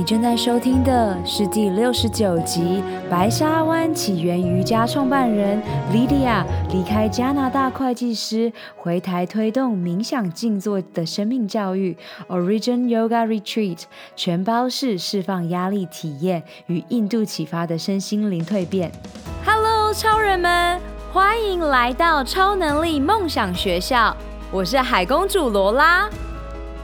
你正在收听的是第六十九集《白沙湾起源瑜伽创办人 Lydia 离开加拿大会计师，回台推动冥想静坐的生命教育 Origin Yoga Retreat 全包式释放压力体验与印度启发的身心灵蜕变》。Hello，超人们，欢迎来到超能力梦想学校，我是海公主罗拉。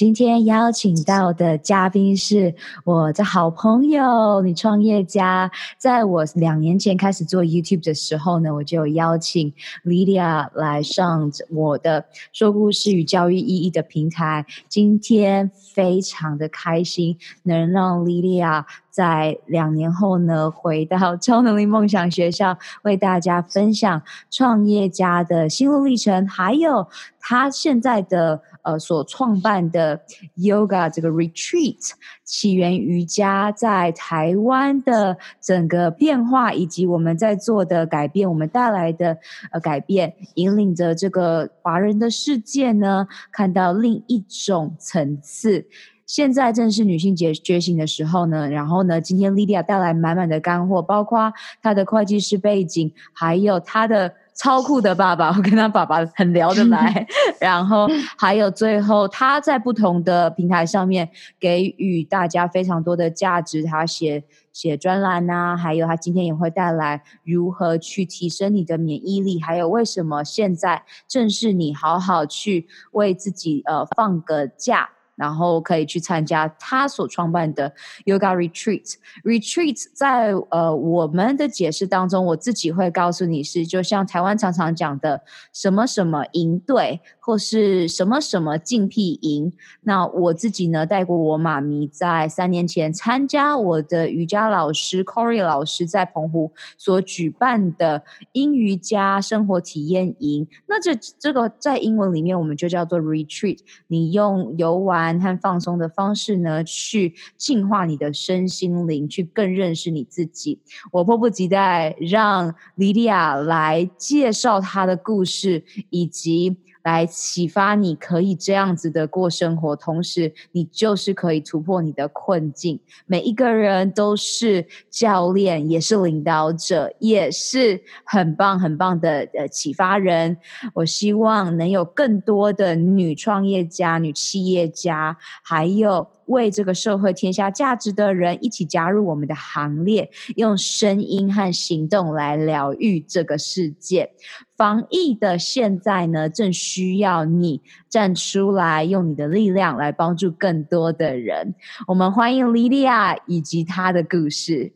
今天邀请到的嘉宾是我的好朋友，女创业家。在我两年前开始做 YouTube 的时候呢，我就有邀请 Lydia 来上我的说故事与教育意义的平台。今天非常的开心，能让 Lydia 在两年后呢，回到超能力梦想学校，为大家分享创业家的心路历程，还有他现在的呃所创办的 Yoga 这个 Retreat 起源瑜伽在台湾的整个变化，以及我们在做的改变，我们带来的呃改变，引领着这个华人的世界呢，看到另一种层次。现在正是女性觉觉醒的时候呢，然后呢，今天 Lydia 带来满满的干货，包括她的会计师背景，还有她的超酷的爸爸，我跟他爸爸很聊得来，然后还有最后他在不同的平台上面给予大家非常多的价值，他写写专栏呐、啊，还有他今天也会带来如何去提升你的免疫力，还有为什么现在正是你好好去为自己呃放个假。然后可以去参加他所创办的 Yoga Retreat。Retreat 在呃我们的解释当中，我自己会告诉你是，就像台湾常常讲的什么什么营队，或是什么什么静僻营。那我自己呢，带过我妈咪在三年前参加我的瑜伽老师 Corey 老师在澎湖所举办的英瑜伽生活体验营。那这这个在英文里面我们就叫做 Retreat。你用游玩。和放松的方式呢，去净化你的身心灵，去更认识你自己。我迫不及待让莉莉亚来介绍她的故事，以及。来启发你可以这样子的过生活，同时你就是可以突破你的困境。每一个人都是教练，也是领导者，也是很棒很棒的呃启发人。我希望能有更多的女创业家、女企业家，还有。为这个社会添加价值的人一起加入我们的行列，用声音和行动来疗愈这个世界。防疫的现在呢，正需要你站出来，用你的力量来帮助更多的人。我们欢迎 Lydia 以及她的故事。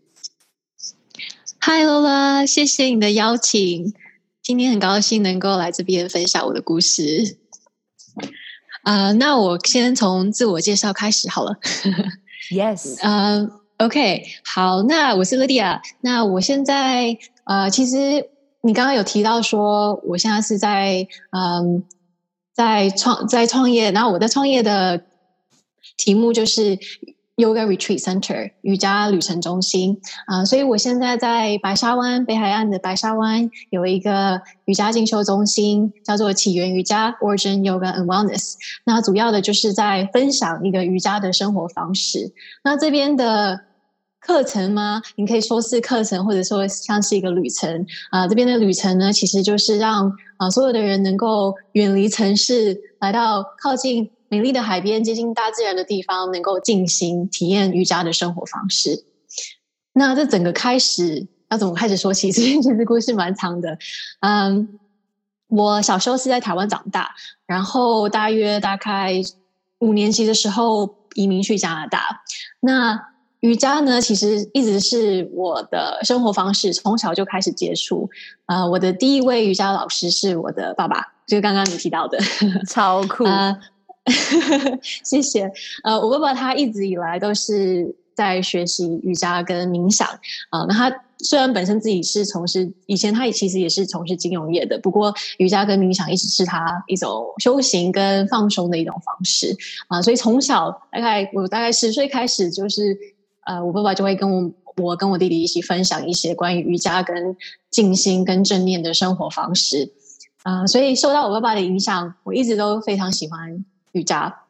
Hi Lola，谢谢你的邀请，今天很高兴能够来这边分享我的故事。啊、uh，那我先从自我介绍开始好了。Yes，呃、uh，OK，好，那我是 Lydia。那我现在呃，其实你刚刚有提到说，我现在是在嗯，在创在创业，然后我在创业的题目就是。Yoga Retreat Center 瑜伽旅程中心啊、所以我现在在白沙湾北海岸的白沙湾有一个瑜伽进修中心，叫做起源瑜伽 Origin Yoga and Wellness。那主要的就是在分享一个瑜伽的生活方式。那这边的课程吗？你可以说是课程，或者说像是一个旅程啊、这边的旅程呢，其实就是让啊、所有的人能够远离城市，来到靠近。美丽的海边，接近大自然的地方，能够进行体验瑜伽的生活方式。那这整个开始要怎么开始说起？其实其实故事蛮长的。嗯，我小时候是在台湾长大，然后大约大概五年级的时候移民去加拿大。那瑜伽呢，其实一直是我的生活方式，从小就开始接触。呃，我的第一位瑜伽老师是我的爸爸，就是刚刚你提到的，超酷。呃 谢谢。呃，我爸爸他一直以来都是在学习瑜伽跟冥想。啊、那他虽然本身自己是从事，以前他也其实也是从事金融业的，不过瑜伽跟冥想一直是他一种修行跟放松的一种方式。啊、所以从小大概我大概十岁开始，就是呃，我爸爸就会跟我我跟我弟弟一起分享一些关于瑜伽跟静心跟正念的生活方式。啊、所以受到我爸爸的影响，我一直都非常喜欢瑜伽。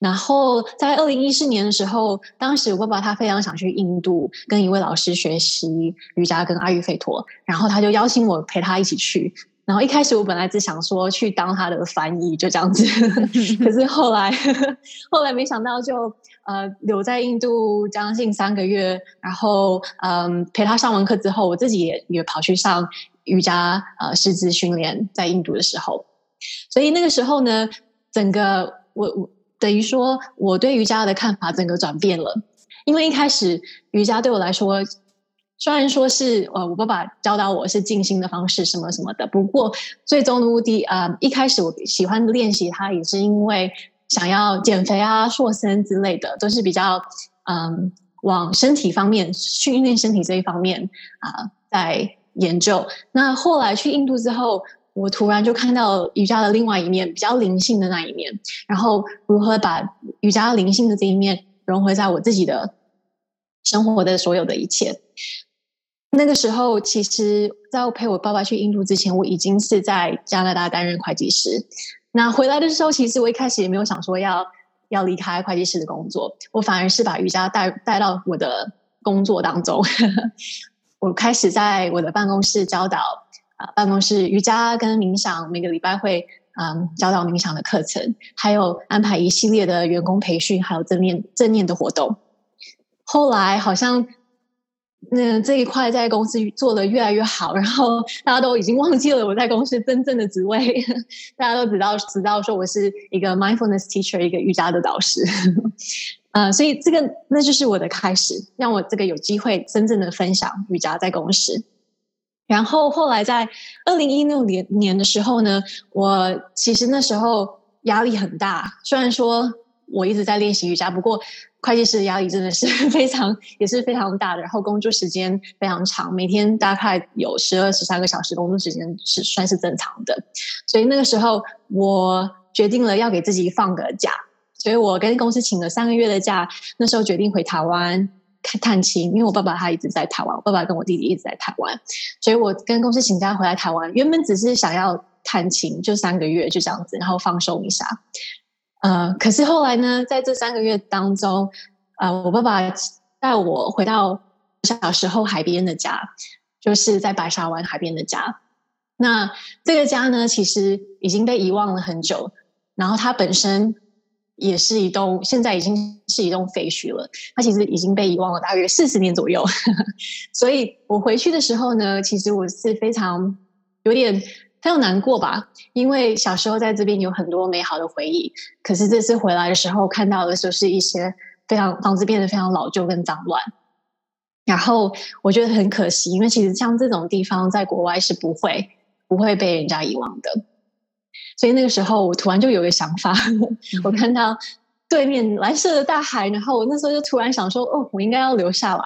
然后在二零一四年的时候，当时我爸爸他非常想去印度跟一位老师学习瑜伽跟阿育吠陀，然后他就邀请我陪他一起去。然后一开始我本来只想说去当他的翻译，就这样子。可是后来，后来没想到就呃留在印度将近三个月，然后嗯陪他上完课之后，我自己也也跑去上瑜伽呃师资训练，在印度的时候。所以那个时候呢，整个我我。等于说，我对瑜伽的看法整个转变了。因为一开始瑜伽对我来说，虽然说是呃，我爸爸教导我是静心的方式什么什么的，不过最终的目的啊、呃，一开始我喜欢练习它，也是因为想要减肥啊、塑身之类的，都是比较嗯、往身体方面训练身体这一方面啊、在研究。那后来去印度之后。我突然就看到瑜伽的另外一面，比较灵性的那一面，然后如何把瑜伽灵性的这一面融合在我自己的生活的所有的一切。那个时候，其实在我陪我爸爸去印度之前，我已经是在加拿大担任会计师。那回来的时候，其实我一开始也没有想说要要离开会计师的工作，我反而是把瑜伽带带到我的工作当中。我开始在我的办公室教导。办公室瑜伽跟冥想，每个礼拜会嗯教导冥想的课程，还有安排一系列的员工培训，还有正念正念的活动。后来好像那这一块在公司做的越来越好，然后大家都已经忘记了我在公司真正的职位，大家都知道知道说我是一个 mindfulness teacher，一个瑜伽的导师。呃，所以这个那就是我的开始，让我这个有机会真正的分享瑜伽在公司。然后后来在二零一六年年的时候呢，我其实那时候压力很大。虽然说我一直在练习瑜伽，不过会计师的压力真的是 非常也是非常大的。然后工作时间非常长，每天大概有十二十三个小时工作时间是算是正常的。所以那个时候我决定了要给自己放个假，所以我跟公司请了三个月的假。那时候决定回台湾。探亲，因为我爸爸他一直在台湾，我爸爸跟我弟弟一直在台湾，所以我跟公司请假回来台湾。原本只是想要探亲，就三个月就这样子，然后放松一下。呃，可是后来呢，在这三个月当中，呃，我爸爸带我回到小时候海边的家，就是在白沙湾海边的家。那这个家呢，其实已经被遗忘了很久，然后它本身。也是一栋，现在已经是一栋废墟了。它其实已经被遗忘了大约四十年左右，所以我回去的时候呢，其实我是非常有点非常难过吧，因为小时候在这边有很多美好的回忆，可是这次回来的时候看到的就是一些非常房子变得非常老旧跟脏乱，然后我觉得很可惜，因为其实像这种地方在国外是不会不会被人家遗忘的。所以那个时候，我突然就有个想法，我看到对面蓝色的大海，然后我那时候就突然想说：“哦，我应该要留下来，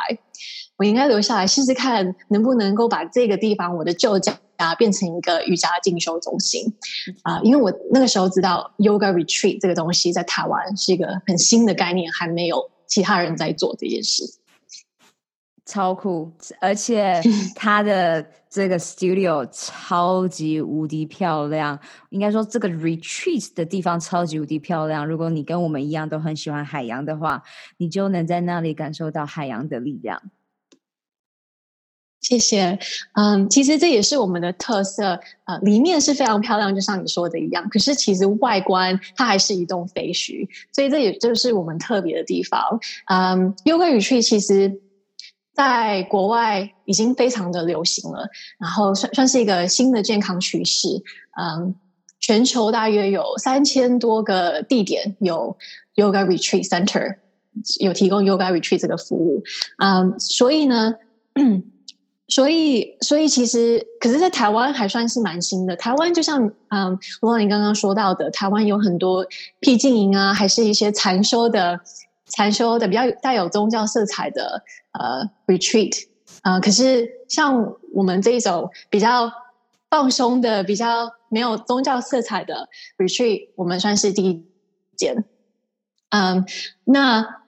我应该留下来试试看，能不能够把这个地方，我的旧家变成一个瑜伽进修中心啊！”因为我那个时候知道 Yoga Retreat 这个东西在台湾是一个很新的概念，还没有其他人在做这件事。超酷，而且 它的这个 studio 超级无敌漂亮。应该说，这个 retreat 的地方超级无敌漂亮。如果你跟我们一样都很喜欢海洋的话，你就能在那里感受到海洋的力量。谢谢。嗯，其实这也是我们的特色。呃，里面是非常漂亮，就像你说的一样。可是其实外观它还是一栋废墟，所以这也就是我们特别的地方。嗯，Yoga Retreat 其实。在国外已经非常的流行了，然后算算是一个新的健康趋势。嗯，全球大约有三千多个地点有 Yoga Retreat Center，有提供 Yoga Retreat 这个服务。嗯，所以呢，所以所以其实，可是，在台湾还算是蛮新的。台湾就像嗯，罗你刚刚说到的，台湾有很多僻静营啊，还是一些禅修的。禅修的比较带有宗教色彩的呃 retreat，呃，可是像我们这一种比较放松的、比较没有宗教色彩的 retreat，我们算是第一间。嗯，那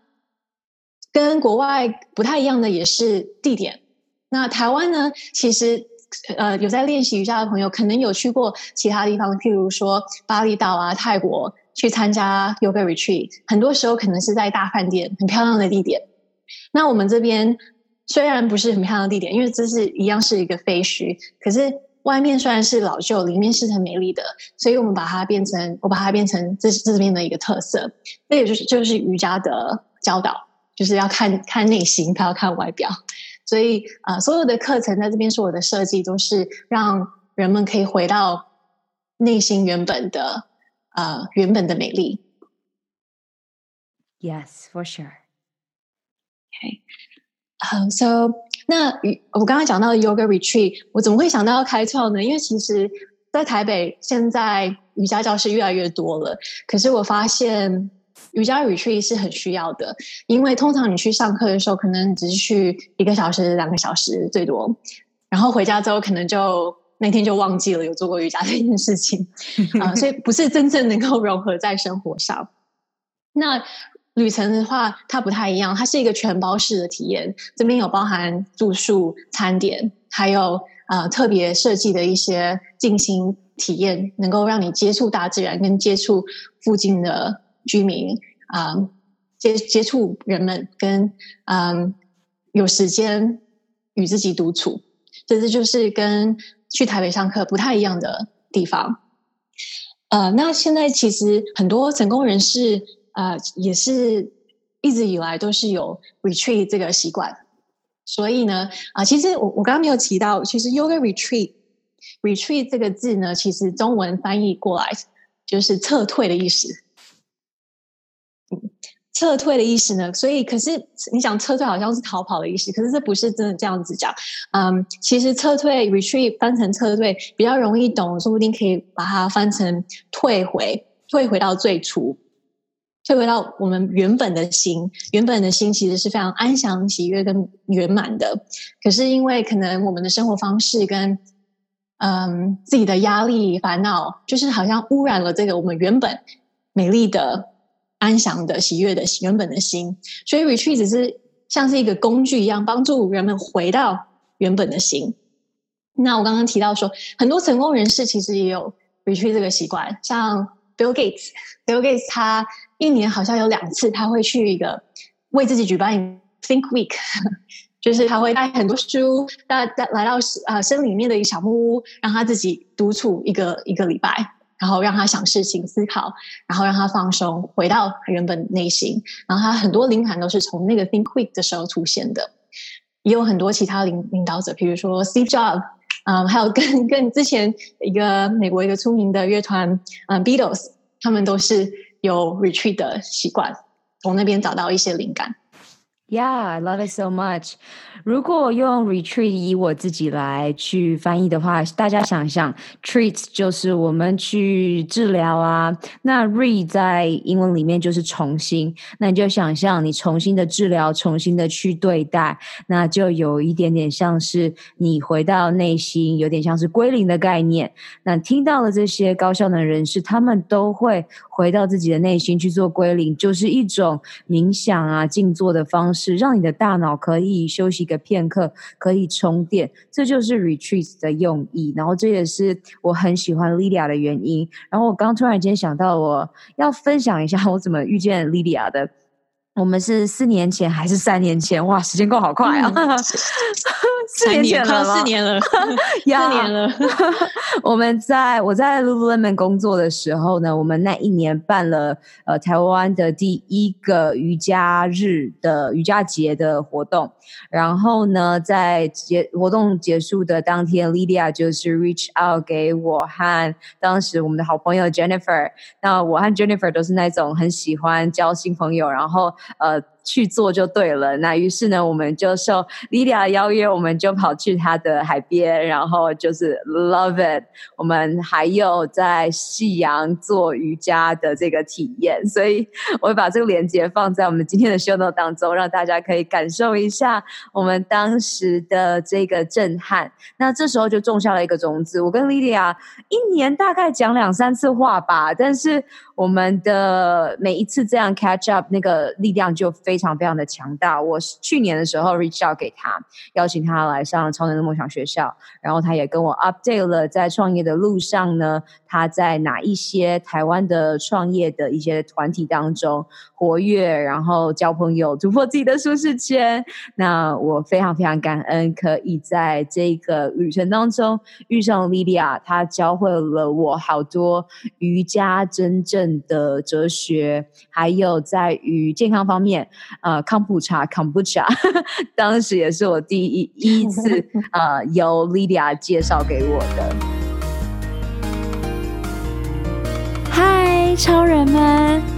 跟国外不太一样的也是地点。那台湾呢，其实呃有在练习瑜伽的朋友，可能有去过其他地方，譬如说巴厘岛啊、泰国。去参加 yoga retreat，很多时候可能是在大饭店很漂亮的地点。那我们这边虽然不是很漂亮的地点，因为这是一样是一个废墟，可是外面虽然是老旧，里面是很美丽的，所以我们把它变成，我把它变成这这边的一个特色。这也就是就是瑜伽的教导，就是要看看内心，不要看外表。所以啊、所有的课程在这边是我的设计都是让人们可以回到内心原本的。呃，uh, 原本的美丽。Yes, for sure. Okay. Um, so 那我刚刚讲到的 Yoga Retreat，我怎么会想到要开创呢？因为其实，在台北现在瑜伽教室越来越多了，可是我发现瑜伽 Retreat 是很需要的，因为通常你去上课的时候，可能只是去一个小时、两个小时最多，然后回家之后可能就。那天就忘记了有做过瑜伽这件事情啊、所以不是真正能够融合在生活上。那旅程的话，它不太一样，它是一个全包式的体验，这边有包含住宿、餐点，还有呃特别设计的一些进行体验，能够让你接触大自然，跟接触附近的居民啊、接接触人们，跟嗯、有时间与自己独处，这就是跟。去台北上课不太一样的地方，呃，那现在其实很多成功人士，呃，也是一直以来都是有 retreat 这个习惯，所以呢，啊、其实我我刚刚没有提到，其实 yoga retreat retreat 这个字呢，其实中文翻译过来就是撤退的意思。撤退的意思呢？所以，可是你想撤退好像是逃跑的意思，可是这不是真的这样子讲。嗯，其实撤退 retreat 翻成撤退比较容易懂，说不定可以把它翻成退回，退回到最初，退回到我们原本的心。原本的心其实是非常安详、喜悦跟圆满的。可是因为可能我们的生活方式跟嗯自己的压力、烦恼，就是好像污染了这个我们原本美丽的。安详的、喜悦的原本的心，所以 retreat 只是像是一个工具一样，帮助人们回到原本的心。那我刚刚提到说，很多成功人士其实也有 retreat 这个习惯，像 Bill Gates，Bill Gates 他一年好像有两次，他会去一个为自己举办 Think Week，就是他会带很多书，带带来到呃森里面的一个小木屋，让他自己独处一个一个礼拜。然后让他想事情、思考，然后让他放松，回到原本内心。然后他很多灵感都是从那个 Think Week 的时候出现的。也有很多其他领领导者，比如说 Steve Jobs，嗯，还有跟跟之前一个美国一个出名的乐团，嗯，Beatles，他们都是有 retreat 的习惯，从那边找到一些灵感。Yeah, I love it so much. 如果用 retreat 以我自己来去翻译的话，大家想象 treat 就是我们去治疗啊，那 re 在英文里面就是重新，那你就想象你重新的治疗，重新的去对待，那就有一点点像是你回到内心，有点像是归零的概念。那听到了这些高效能人士，他们都会回到自己的内心去做归零，就是一种冥想啊、静坐的方式，是让你的大脑可以休息个。片刻可以充电，这就是 retreat 的用意。然后这也是我很喜欢 Lydia 的原因。然后我刚突然间想到，我要分享一下我怎么遇见 Lydia 的。我们是四年前还是三年前？哇，时间过好快啊！嗯、四年前了，四年了，四年了。我们在我在 Lululemon 工作的时候呢，我们那一年办了呃台湾的第一个瑜伽日的瑜伽节的活动。然后呢，在结活动结束的当天，Lydia 就是 reach out 给我和当时我们的好朋友 Jennifer。那我和 Jennifer 都是那种很喜欢交新朋友，然后。呃，去做就对了。那于是呢，我们就受 Lydia 邀约，我们就跑去她的海边，然后就是 love it。我们还有在夕阳做瑜伽的这个体验，所以我会把这个链接放在我们今天的 show note 当中，让大家可以感受一下我们当时的这个震撼。那这时候就种下了一个种子。我跟 Lydia 一年大概讲两三次话吧，但是我们的每一次这样 catch up，那个力量就非非常非常的强大。我去年的时候 reach out 给他，邀请他来上超能的梦想学校，然后他也跟我 update 了在创业的路上呢，他在哪一些台湾的创业的一些团体当中活跃，然后交朋友，突破自己的舒适圈。那我非常非常感恩，可以在这个旅程当中遇上 Lydia，她教会了我好多瑜伽真正的哲学，还有在于健康方面，呃，康普茶 （Kombucha），当时也是我第一一次 呃由 Lydia 介绍给我的。嗨，超人们！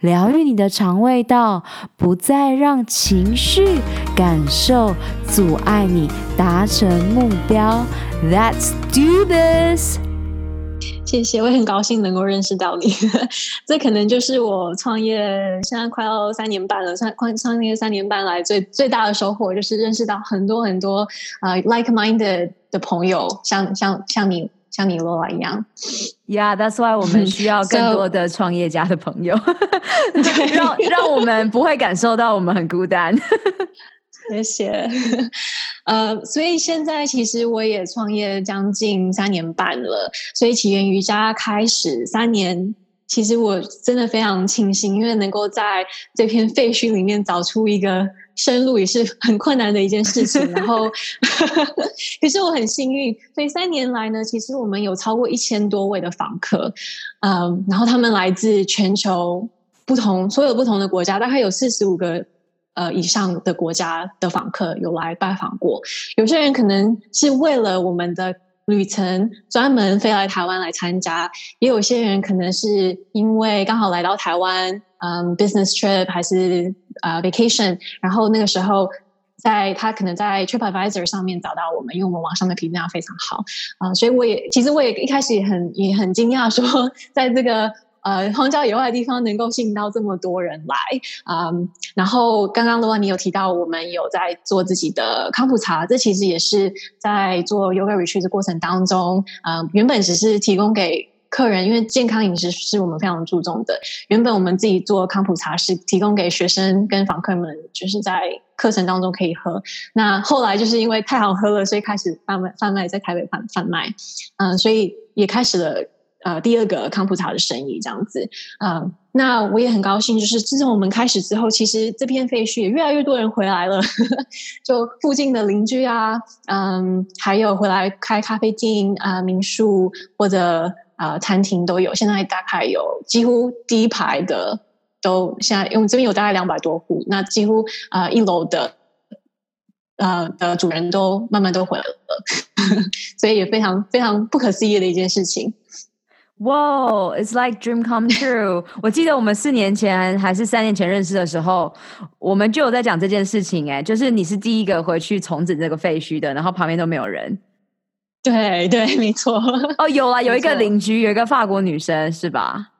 疗愈你的肠胃道，不再让情绪、感受阻碍你达成目标。Let's do this！谢谢，我也很高兴能够认识到你。这可能就是我创业现在快要三年半了，创创业三年半来最最大的收获，就是认识到很多很多啊、like-minded 的朋友，像像像你。像你罗拉一样，Yeah，that's why 我们需要更 多的创业家的朋友 让让我们不会感受到我们很孤单。谢谢。呃，所以现在其实我也创业将近三年半了，所以起源瑜伽开始三年，其实我真的非常庆幸，因为能够在这片废墟里面找出一个。深入也是很困难的一件事情，然后，可是我很幸运，所以三年来呢，其实我们有超过一千多位的访客，嗯，然后他们来自全球不同所有不同的国家，大概有四十五个呃以上的国家的访客有来拜访过，有些人可能是为了我们的旅程专门飞来台湾来参加，也有些人可能是因为刚好来到台湾。嗯、，business trip 还是呃、vacation，然后那个时候在他可能在 TripAdvisor 上面找到我们，因为我们网上的评价非常好啊所以我也其实我也一开始也很也很惊讶说，在这个呃荒郊野外的地方能够吸引到这么多人来，嗯，然后刚刚的话你有提到我们有在做自己的康复茶，这其实也是在做 Yoga Retreat 的过程当中，嗯，原本只是提供给。客人，因为健康饮食是我们非常注重的。原本我们自己做康普茶是提供给学生跟访客们，就是在课程当中可以喝。那后来就是因为太好喝了，所以开始贩卖贩卖在台北贩贩卖。嗯，所以也开始了呃第二个康普茶的生意这样子。嗯，那我也很高兴，就是自从我们开始之后，其实这片废墟也越来越多人回来了。就附近的邻居啊，嗯，还有回来开咖啡厅啊、民宿或者。啊、餐厅都有，现在大概有几乎第一排的都现在，因为这边有大概两百多户，那几乎啊、一楼的呃的主人都慢慢都回来了，所以也非常非常不可思议的一件事情。哇，It's like dream come true！我记得我们四年前还是三年前认识的时候，我们就有在讲这件事情，哎，就是你是第一个回去重整这个废墟的，然后旁边都没有人。对对，没错。哦，有啊，有一个邻居，有一个法国女生，是吧？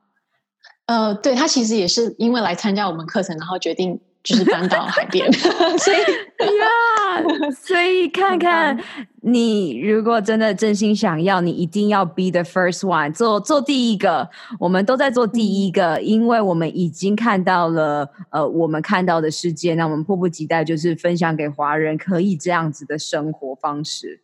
呃，对，她其实也是因为来参加我们课程，然后决定就是搬到海边，所以呀，yeah, 所以看看你如果真的真心想要，你一定要 be the first one，做做第一个。我们都在做第一个，嗯、因为我们已经看到了呃，我们看到的世界，那我们迫不及待就是分享给华人可以这样子的生活方式。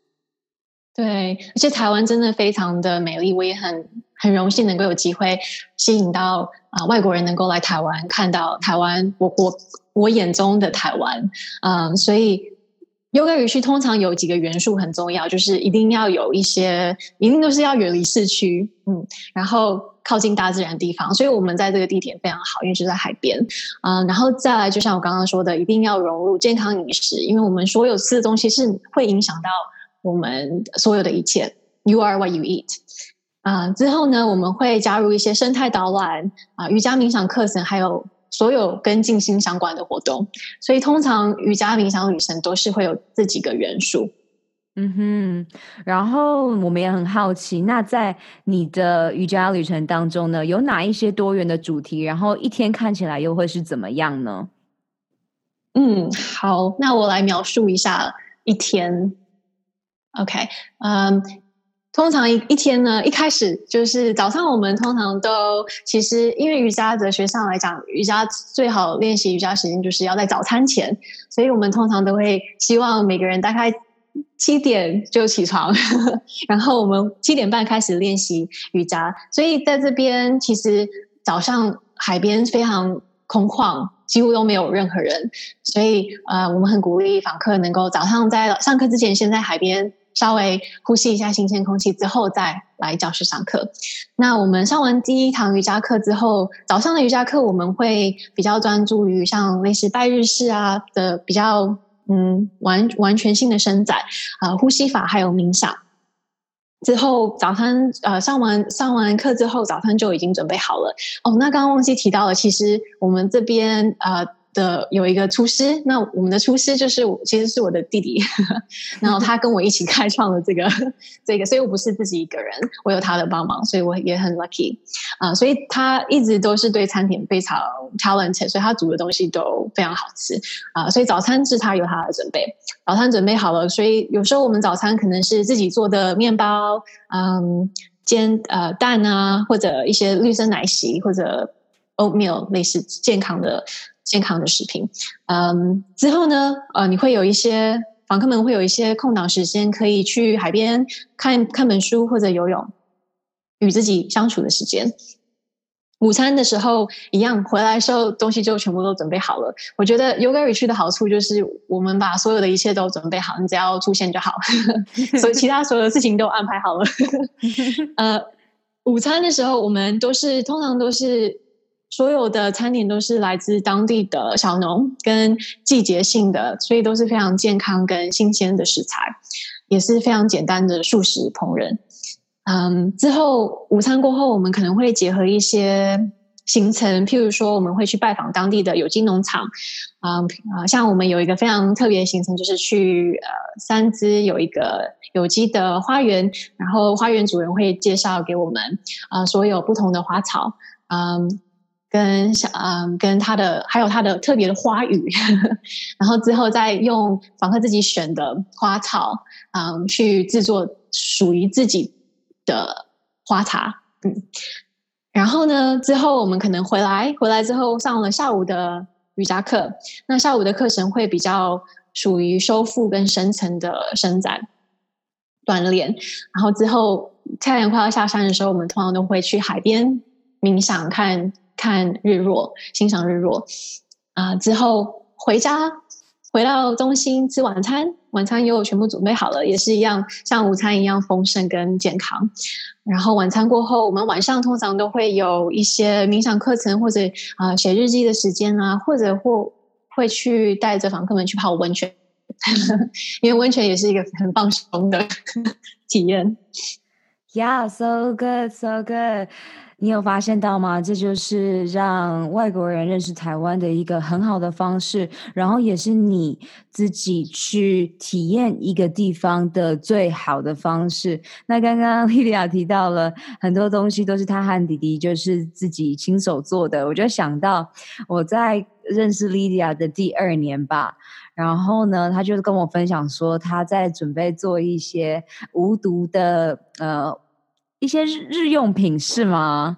对，而且台湾真的非常的美丽，我也很很荣幸能够有机会吸引到啊、外国人能够来台湾看到台湾，我我我眼中的台湾，嗯、所以 Yoga Retreat 通常有几个元素很重要，就是一定要有一些，一定都是要远离市区，嗯，然后靠近大自然地方，所以我们在这个地点非常好，因为就在海边，嗯、然后再来就像我刚刚说的，一定要融入健康饮食，因为我们所有吃的东西是会影响到。我们所有的一切，You are what you eat。啊，之后呢，我们会加入一些生态导览啊、瑜伽冥想课程，还有所有跟静心相关的活动。所以，通常瑜伽冥想旅程都是会有这几个元素。嗯哼。然后，我们也很好奇，那在你的瑜伽旅程当中呢，有哪一些多元的主题？然后，一天看起来又会是怎么样呢？嗯，好，那我来描述一下一天。OK，嗯、通常一一天呢，一开始就是早上，我们通常都其实因为瑜伽哲学上来讲，瑜伽最好练习瑜伽时间就是要在早餐前，所以我们通常都会希望每个人大概七点就起床，然后我们七点半开始练习瑜伽。所以在这边其实早上海边非常空旷。几乎都没有任何人，所以呃，我们很鼓励访客能够早上在上课之前，先在海边稍微呼吸一下新鲜空气，之后再来教室上课。那我们上完第一堂瑜伽课之后，早上的瑜伽课我们会比较专注于像类似拜日式啊的比较嗯完完全性的伸展啊、呼吸法还有冥想。之后早餐呃上完上完课之后，早餐就已经准备好了。哦，那刚刚忘记提到了，其实我们这边呃。的有一个厨师，那我们的厨师就是，其实是我的弟弟，然后他跟我一起开创了这个 这个，所以我不是自己一个人，我有他的帮忙，所以我也很 lucky 啊、所以他一直都是对餐点非常 talented，所以他煮的东西都非常好吃啊、所以早餐是他有他的准备，早餐准备好了，所以有时候我们早餐可能是自己做的面包，嗯，煎呃蛋啊，或者一些绿色奶昔或者 oatmeal 类似健康的。健康的食品，嗯，之后呢，呃，你会有一些访客们会有一些空档时间，可以去海边看看本书或者游泳，与自己相处的时间。午餐的时候一样，回来的时候东西就全部都准备好了。我觉得 Yoga 区的好处就是，我们把所有的一切都准备好，你只要出现就好，所以其他所有的事情都安排好了。呃，午餐的时候，我们都是通常都是。所有的餐点都是来自当地的小农跟季节性的，所以都是非常健康跟新鲜的食材，也是非常简单的素食烹饪。嗯，之后午餐过后，我们可能会结合一些行程，譬如说我们会去拜访当地的有机农场，啊、呃、啊，像我们有一个非常特别的行程，就是去呃三芝有一个有机的花园，然后花园主人会介绍给我们啊、所有不同的花草，嗯、跟小嗯，跟他的还有他的特别的花语，呵呵，然后之后再用访客自己选的花草，嗯，去制作属于自己的花茶，嗯，然后呢，之后我们可能回来，回来之后上了下午的瑜伽课，那下午的课程会比较属于修复跟深层的伸展锻炼，然后之后太阳快要下山的时候，我们通常都会去海边冥想看。看日落，欣赏日落，啊、之后回家，回到中心吃晚餐，晚餐又全部准备好了，也是一样，像午餐一样丰盛跟健康。然后晚餐过后，我们晚上通常都会有一些冥想课程，或者啊、写日记的时间啊，或者或会去带着访客们去泡温泉，因为温泉也是一个很放松的 体验。Yeah, so good, so good. 你有发现到吗？这就是让外国人认识台湾的一个很好的方式，然后也是你自己去体验一个地方的最好的方式。那刚刚 莉莉亚提到了很多东西，都是她和弟弟就是自己亲手做的。我就想到我在认识莉莉亚的第二年吧，然后呢，他就跟我分享说他在准备做一些无毒的呃。一些日日用品是吗？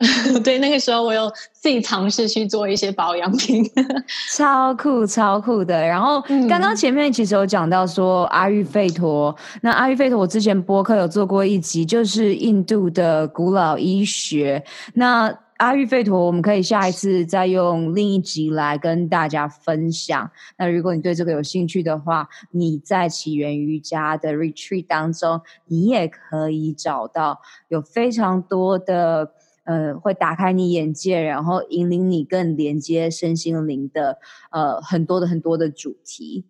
对，那个时候我有自己尝试去做一些保养品，超酷超酷的。然后刚刚前面其实有讲到说阿育吠陀，那阿育吠陀我之前播客有做过一集，就是印度的古老医学。那阿育吠陀，我们可以下一次再用另一集来跟大家分享。那如果你对这个有兴趣的话，你在起源瑜伽的 retreat 当中，你也可以找到有非常多的呃，会打开你眼界，然后引领你更连接身心灵的呃很多的很多的主题。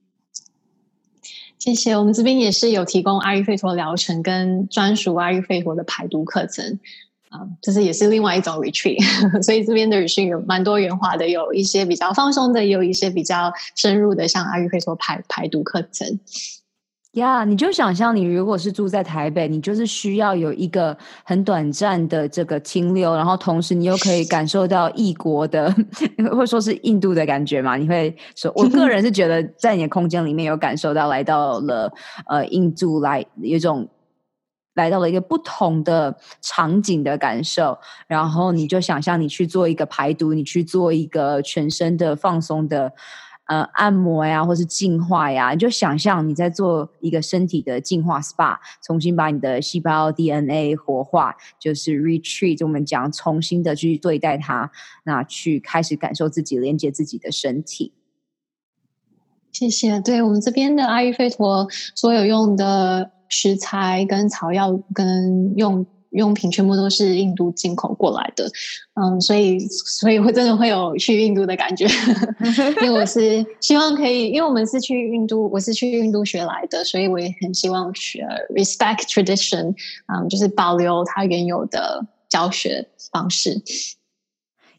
谢谢，我们这边也是有提供阿育吠陀疗程跟专属阿育吠陀的排毒课程。啊，这是也是另外一种 retreat，所以这边的 retreat 有蛮多元化的，有一些比较放松的，也有一些比较深入的，像阿玉会说排排毒课程。呀你就想象你如果是住在台北，你就是需要有一个很短暂的这个停留，然后同时你又可以感受到异国的，或者说是印度的感觉嘛？你会说，我个人是觉得在你的空间里面有感受到来到了呃印度来有一种。来到了一个不同的场景的感受，然后你就想象你去做一个排毒，你去做一个全身的放松的呃按摩呀，或是净化呀，你就想象你在做一个身体的净化 SPA，重新把你的细胞 DNA 活化，就是 retreat，我们讲重新的去对待它，那去开始感受自己，连接自己的身体。谢谢，对我们这边的阿育吠陀所有用的。食材跟草药跟用用品全部都是印度进口过来的，嗯，所以所以会真的会有去印度的感觉，因为我是希望可以，因为我们是去印度，我是去印度学来的，所以我也很希望学 respect tradition，嗯，就是保留它原有的教学方式。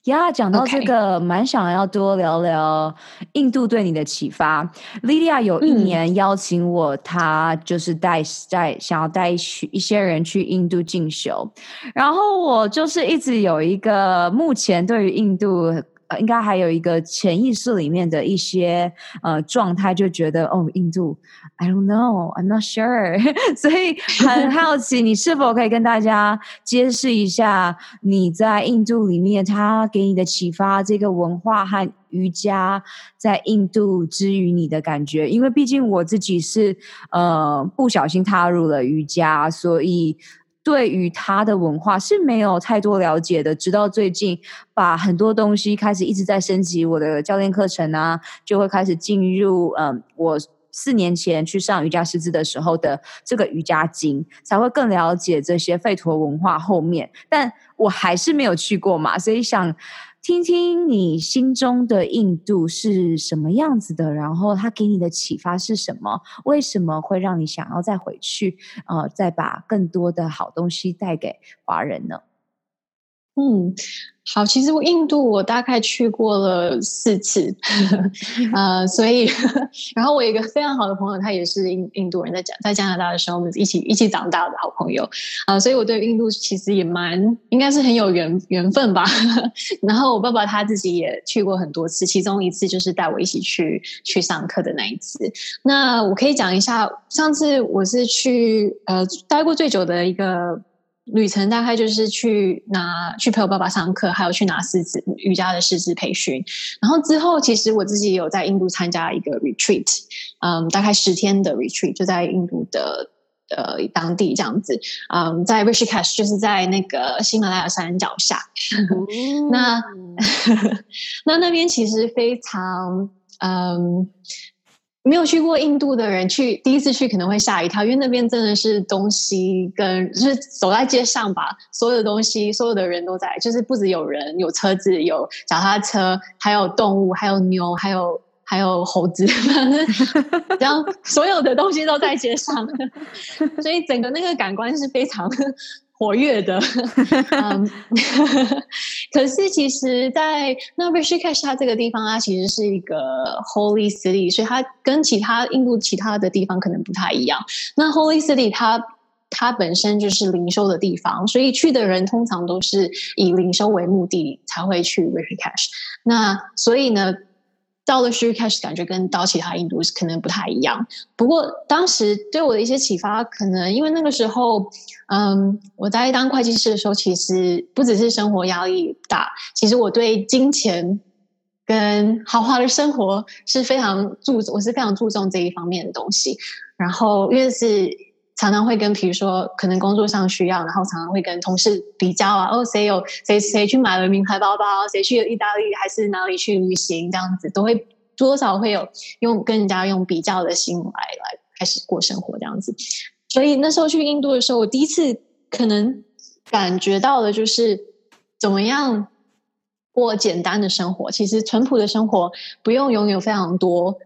呀，讲到这个，蛮想要多聊聊印度对你的启发。莉莉亚有一年邀请我，她就是带带想要带去一些人去印度进修，然后我就是一直有一个目前对于印度。应该还有一个潜意识里面的一些呃状态，就觉得哦，印度，I don't know, I'm not sure，所以很 好奇，你是否可以跟大家揭示一下你在印度里面他给你的启发，这个文化和瑜伽在印度之于你的感觉？因为毕竟我自己是呃不小心踏入了瑜伽，所以。对于他的文化是没有太多了解的，直到最近把很多东西开始一直在升级我的教练课程啊，就会开始进入嗯，我四年前去上瑜伽师资的时候的这个瑜伽经，才会更了解这些吠陀文化后面，但我还是没有去过嘛，所以想。听听你心中的印度是什么样子的，然后他给你的启发是什么？为什么会让你想要再回去？呃，再把更多的好东西带给华人呢？嗯。好，其实我印度我大概去过了四次，呃，所以，然后我有一个非常好的朋友，他也是印印度人，在加在加拿大的时候，我们一起一起长大的好朋友，啊、呃，所以我对印度其实也蛮应该是很有缘缘分吧。然后我爸爸他自己也去过很多次，其中一次就是带我一起去去上课的那一次。那我可以讲一下，上次我是去呃待过最久的一个。旅程大概就是去拿去陪我爸爸上课，还有去拿师资瑜伽的师资培训。然后之后，其实我自己有在印度参加一个 retreat，嗯，大概十天的 retreat，就在印度的呃当地这样子，嗯，在 Rishikesh，就是在那个喜马拉雅山脚下。嗯、那 那那边其实非常嗯。没有去过印度的人去第一次去可能会吓一跳，因为那边真的是东西跟就是走在街上吧，所有的东西，所有的人都在，就是不止有人，有车子，有脚踏车，还有动物，还有牛，还有还有猴子，反正这样所有的东西都在街上，所以整个那个感官是非常。活跃的，嗯，可是其实，在那 Rishikesh 它这个地方，它其实是一个 Holy City，所以它跟其他印度其他的地方可能不太一样。那 Holy City 它它本身就是灵修的地方，所以去的人通常都是以灵修为目的才会去 Rishikesh。那所以呢，到了其实开始感觉跟到其他印度可能不太一样。不过当时对我的一些启发，可能因为那个时候。嗯，我在当会计师的时候，其实不只是生活压力大，其实我对金钱跟豪华的生活是非常注，我是非常注重这一方面的东西。然后，因为是常常会跟，比如说可能工作上需要，然后常常会跟同事比较啊，哦，谁有谁谁去买了名牌包包，谁去了意大利还是哪里去旅行，这样子都会多少会有用跟人家用比较的心来来开始过生活这样子。所以那时候去印度的时候，我第一次可能感觉到的就是怎么样过简单的生活。其实淳朴的生活不用拥有非常多，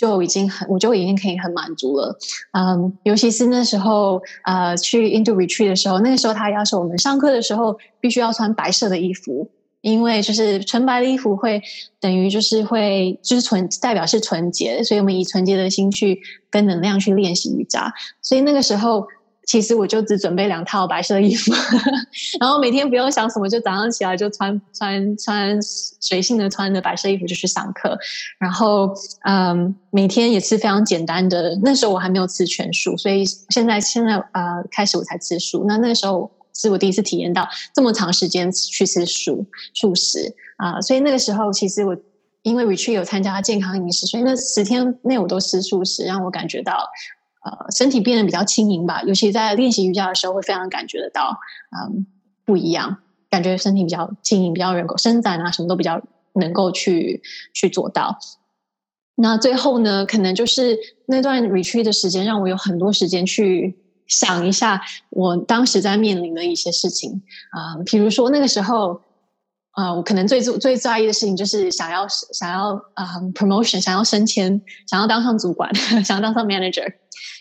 就已经很，我就已经可以很满足了。嗯，尤其是那时候呃去印度 retreat 的时候，那个时候他要求我们上课的时候必须要穿白色的衣服。因为就是纯白的衣服会等于就是会就是纯代表是纯洁，所以我们以纯洁的心去跟能量去练习瑜伽。所以那个时候，其实我就只准备两套白色衣服，然后每天不用想什么，就早上起来就穿穿穿随性的穿着白色衣服就去上课。然后嗯，每天也是非常简单的。那时候我还没有吃全素，所以现在现在呃开始我才吃素。那那个时候。是我第一次体验到这么长时间去吃素素食啊，所以那个时候其实我因为 retreat 有参加健康饮食，所以那十天内我都吃素食，让我感觉到呃身体变得比较轻盈吧。尤其在练习瑜伽的时候，会非常感觉得到嗯不一样，感觉身体比较轻盈，比较能够伸展啊，什么都比较能够去去做到。那最后呢，可能就是那段 retreat 的时间，让我有很多时间去。想一下，我当时在面临的一些事情啊、比如说那个时候，呃，我可能最最在意的事情就是想要想要啊、promotion，想要升迁，想要当上主管，想要当上 manager。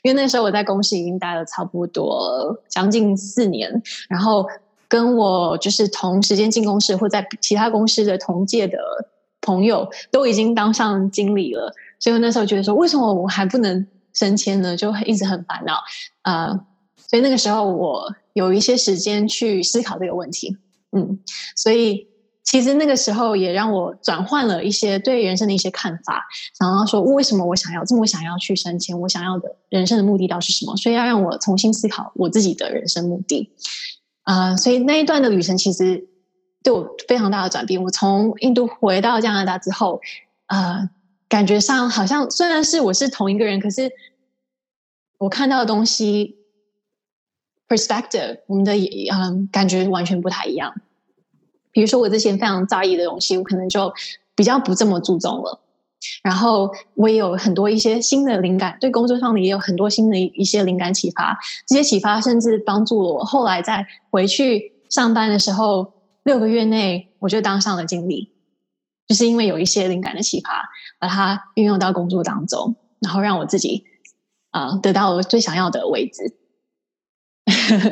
因为那时候我在公司已经待了差不多将近四年，然后跟我就是同时间进公司或在其他公司的同届的朋友都已经当上经理了，所以那时候觉得说，为什么我还不能？升迁呢，就一直很烦恼啊、所以那个时候我有一些时间去思考这个问题，嗯，所以其实那个时候也让我转换了一些对人生的一些看法，然后说为什么我想要这么想要去升迁，我想要的人生的目的到底是什么？所以要让我重新思考我自己的人生目的啊、所以那一段的旅程其实对我非常大的转变。我从印度回到加拿大之后，呃。感觉上好像虽然是我是同一个人，可是我看到的东西 perspective，我们的嗯感觉完全不太一样。比如说我之前非常在意的东西，我可能就比较不这么注重了。然后我也有很多一些新的灵感，对工作上的也有很多新的一些灵感启发。这些启发甚至帮助我后来在回去上班的时候，六个月内我就当上了经理。就是因为有一些灵感的启发，把它运用到工作当中，然后让我自己啊、得到我最想要的位置。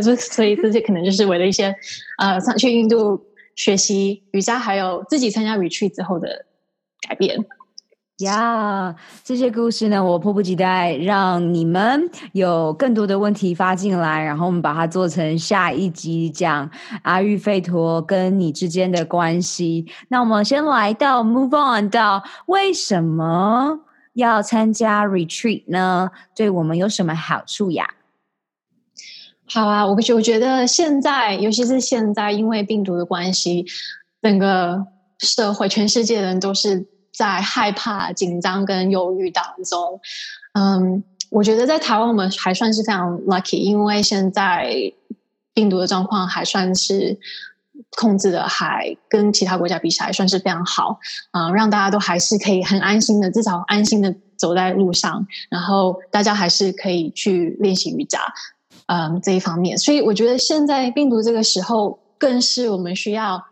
所 以所以这些可能就是为了一些呃上去印度学习瑜伽，还有自己参加 retreat 之后的改变。呀这些故事呢，我迫不及待让你们有更多的问题发进来，然后我们把它做成下一集讲阿育吠陀跟你之间的关系。那我们先来到 move on 到为什么要参加 retreat 呢？对我们有什么好处呀？好啊，我我觉得现在，尤其是现在，因为病毒的关系，整个社会，全世界的人都是。在害怕、紧张跟忧郁当中，嗯，我觉得在台湾我们还算是非常 lucky，因为现在病毒的状况还算是控制的，还跟其他国家比起来算是非常好，啊、让大家都还是可以很安心的，至少安心的走在路上，然后大家还是可以去练习瑜伽，嗯，这一方面，所以我觉得现在病毒这个时候，更是我们需要。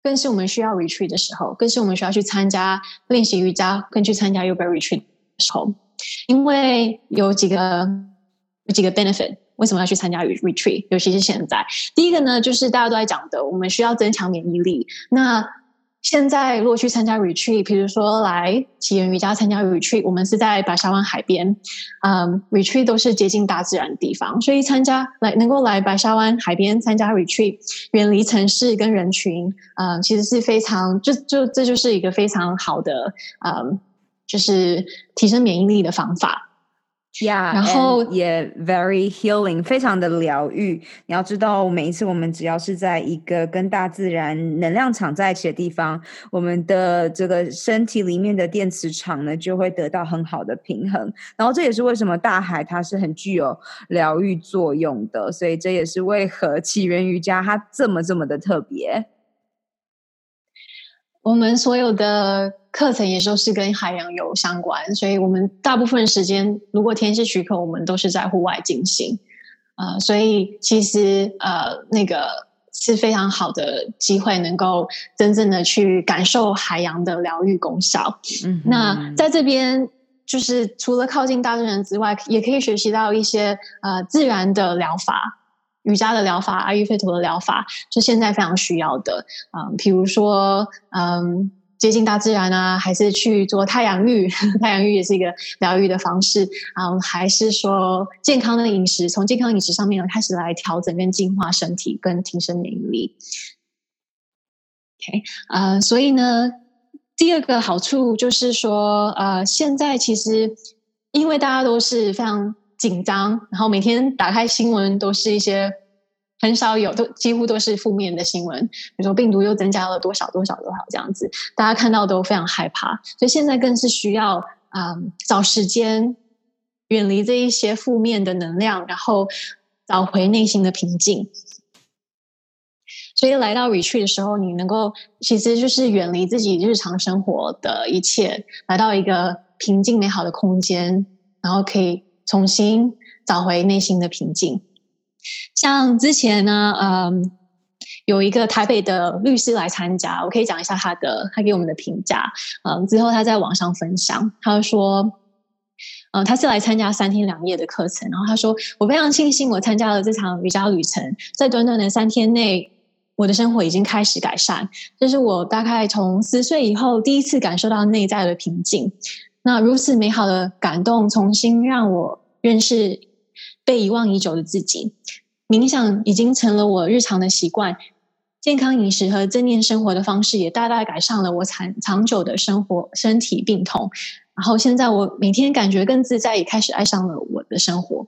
更是我们需要 retreat 的时候，更是我们需要去参加练习瑜伽，跟去参加 yoga retreat 的时候，因为有几个有几个 benefit，为什么要去参加 retreat？尤其是现在，第一个呢，就是大家都在讲的，我们需要增强免疫力。那现在如果去参加 retreat，比如说来起源瑜伽参加 retreat，我们是在白沙湾海边，嗯，retreat 都是接近大自然的地方，所以参加来能够来白沙湾海边参加 retreat，远离城市跟人群，嗯，其实是非常就就这就是一个非常好的，嗯，就是提升免疫力的方法。Yeah，然后也 very healing，非常的疗愈。你要知道，每一次我们只要是在一个跟大自然能量场在一起的地方，我们的这个身体里面的电磁场呢，就会得到很好的平衡。然后这也是为什么大海它是很具有疗愈作用的。所以这也是为何起源瑜伽它这么这么的特别。我们所有的课程也都是跟海洋有相关，所以我们大部分时间，如果天气许可，我们都是在户外进行。呃，所以其实呃，那个是非常好的机会，能够真正的去感受海洋的疗愈功效。嗯，那在这边，就是除了靠近大自然之外，也可以学习到一些呃自然的疗法。瑜伽的疗法，阿育吠陀的疗法，是现在非常需要的。嗯，比如说，嗯，接近大自然啊，还是去做太阳浴，太阳浴也是一个疗愈的方式。嗯，还是说健康的饮食，从健康饮食上面开始来调整跟净化身体，跟提升免疫力。OK，呃，所以呢，第二个好处就是说，呃，现在其实因为大家都是非常。紧张，然后每天打开新闻都是一些很少有，都几乎都是负面的新闻。比如说病毒又增加了多少多少多少这样子，大家看到都非常害怕。所以现在更是需要啊、找时间远离这一些负面的能量，然后找回内心的平静。所以来到 retreat 的时候，你能够其实就是远离自己日常生活的一切，来到一个平静美好的空间，然后可以。重新找回内心的平静。像之前呢，嗯，有一个台北的律师来参加，我可以讲一下他的，他给我们的评价。嗯，之后他在网上分享，他说，嗯，他是来参加三天两夜的课程，然后他说，我非常庆幸我参加了这场瑜伽旅程，在短短的三天内，我的生活已经开始改善。这是我大概从十岁以后第一次感受到内在的平静。那如此美好的感动，重新让我认识被遗忘已久的自己。冥想已经成了我日常的习惯，健康饮食和正念生活的方式也大大改善了我长长久的生活身体病痛。然后现在我每天感觉更自在，也开始爱上了我的生活。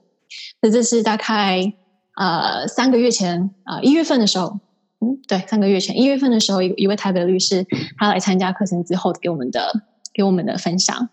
那这是大概呃三个月前啊呃、一月份的时候，嗯，对，三个月前一月份的时候，一一位台北的律师他来参加课程之后给我们的给我们的分享。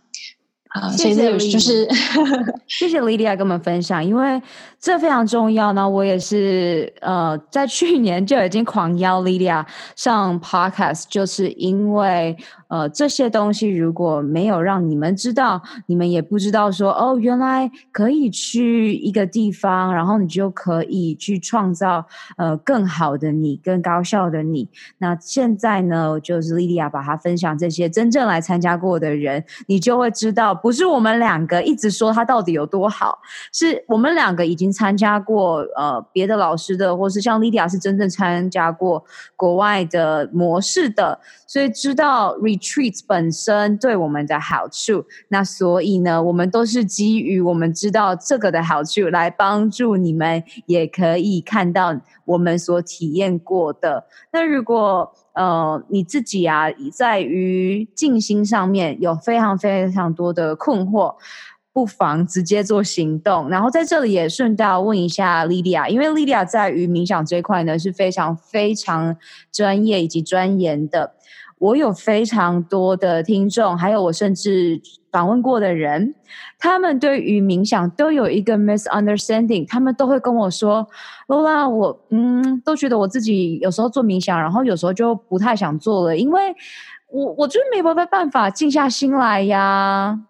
啊，谢谢，就是 谢谢 Lydia 跟我们分享，因为这非常重要。呢我也是呃，在去年就已经狂邀 Lydia 上 Podcast，就是因为呃，这些东西如果没有让你们知道，你们也不知道说哦，原来可以去一个地方，然后你就可以去创造呃更好的你，更高效的你。那现在呢，就是莉莉亚把她分享这些真正来参加过的人，你就会知道，不是我们两个一直说他到底有多好，是我们两个已经参加过呃别的老师的，或是像莉莉亚是真正参加过国外的模式的，所以知道 treat 本身对我们的好处，那所以呢，我们都是基于我们知道这个的好处，来帮助你们，也可以看到我们所体验过的。那如果呃你自己啊，在于静心上面有非常非常多的困惑。不妨直接做行动，然后在这里也顺道问一下莉莉亚，因为莉莉亚在于冥想这一块呢是非常非常专业以及钻研的。我有非常多的听众，还有我甚至访问过的人，他们对于冥想都有一个 misunderstanding，他们都会跟我说：“Lola，我嗯都觉得我自己有时候做冥想，然后有时候就不太想做了，因为我我就没办法静下心来呀。”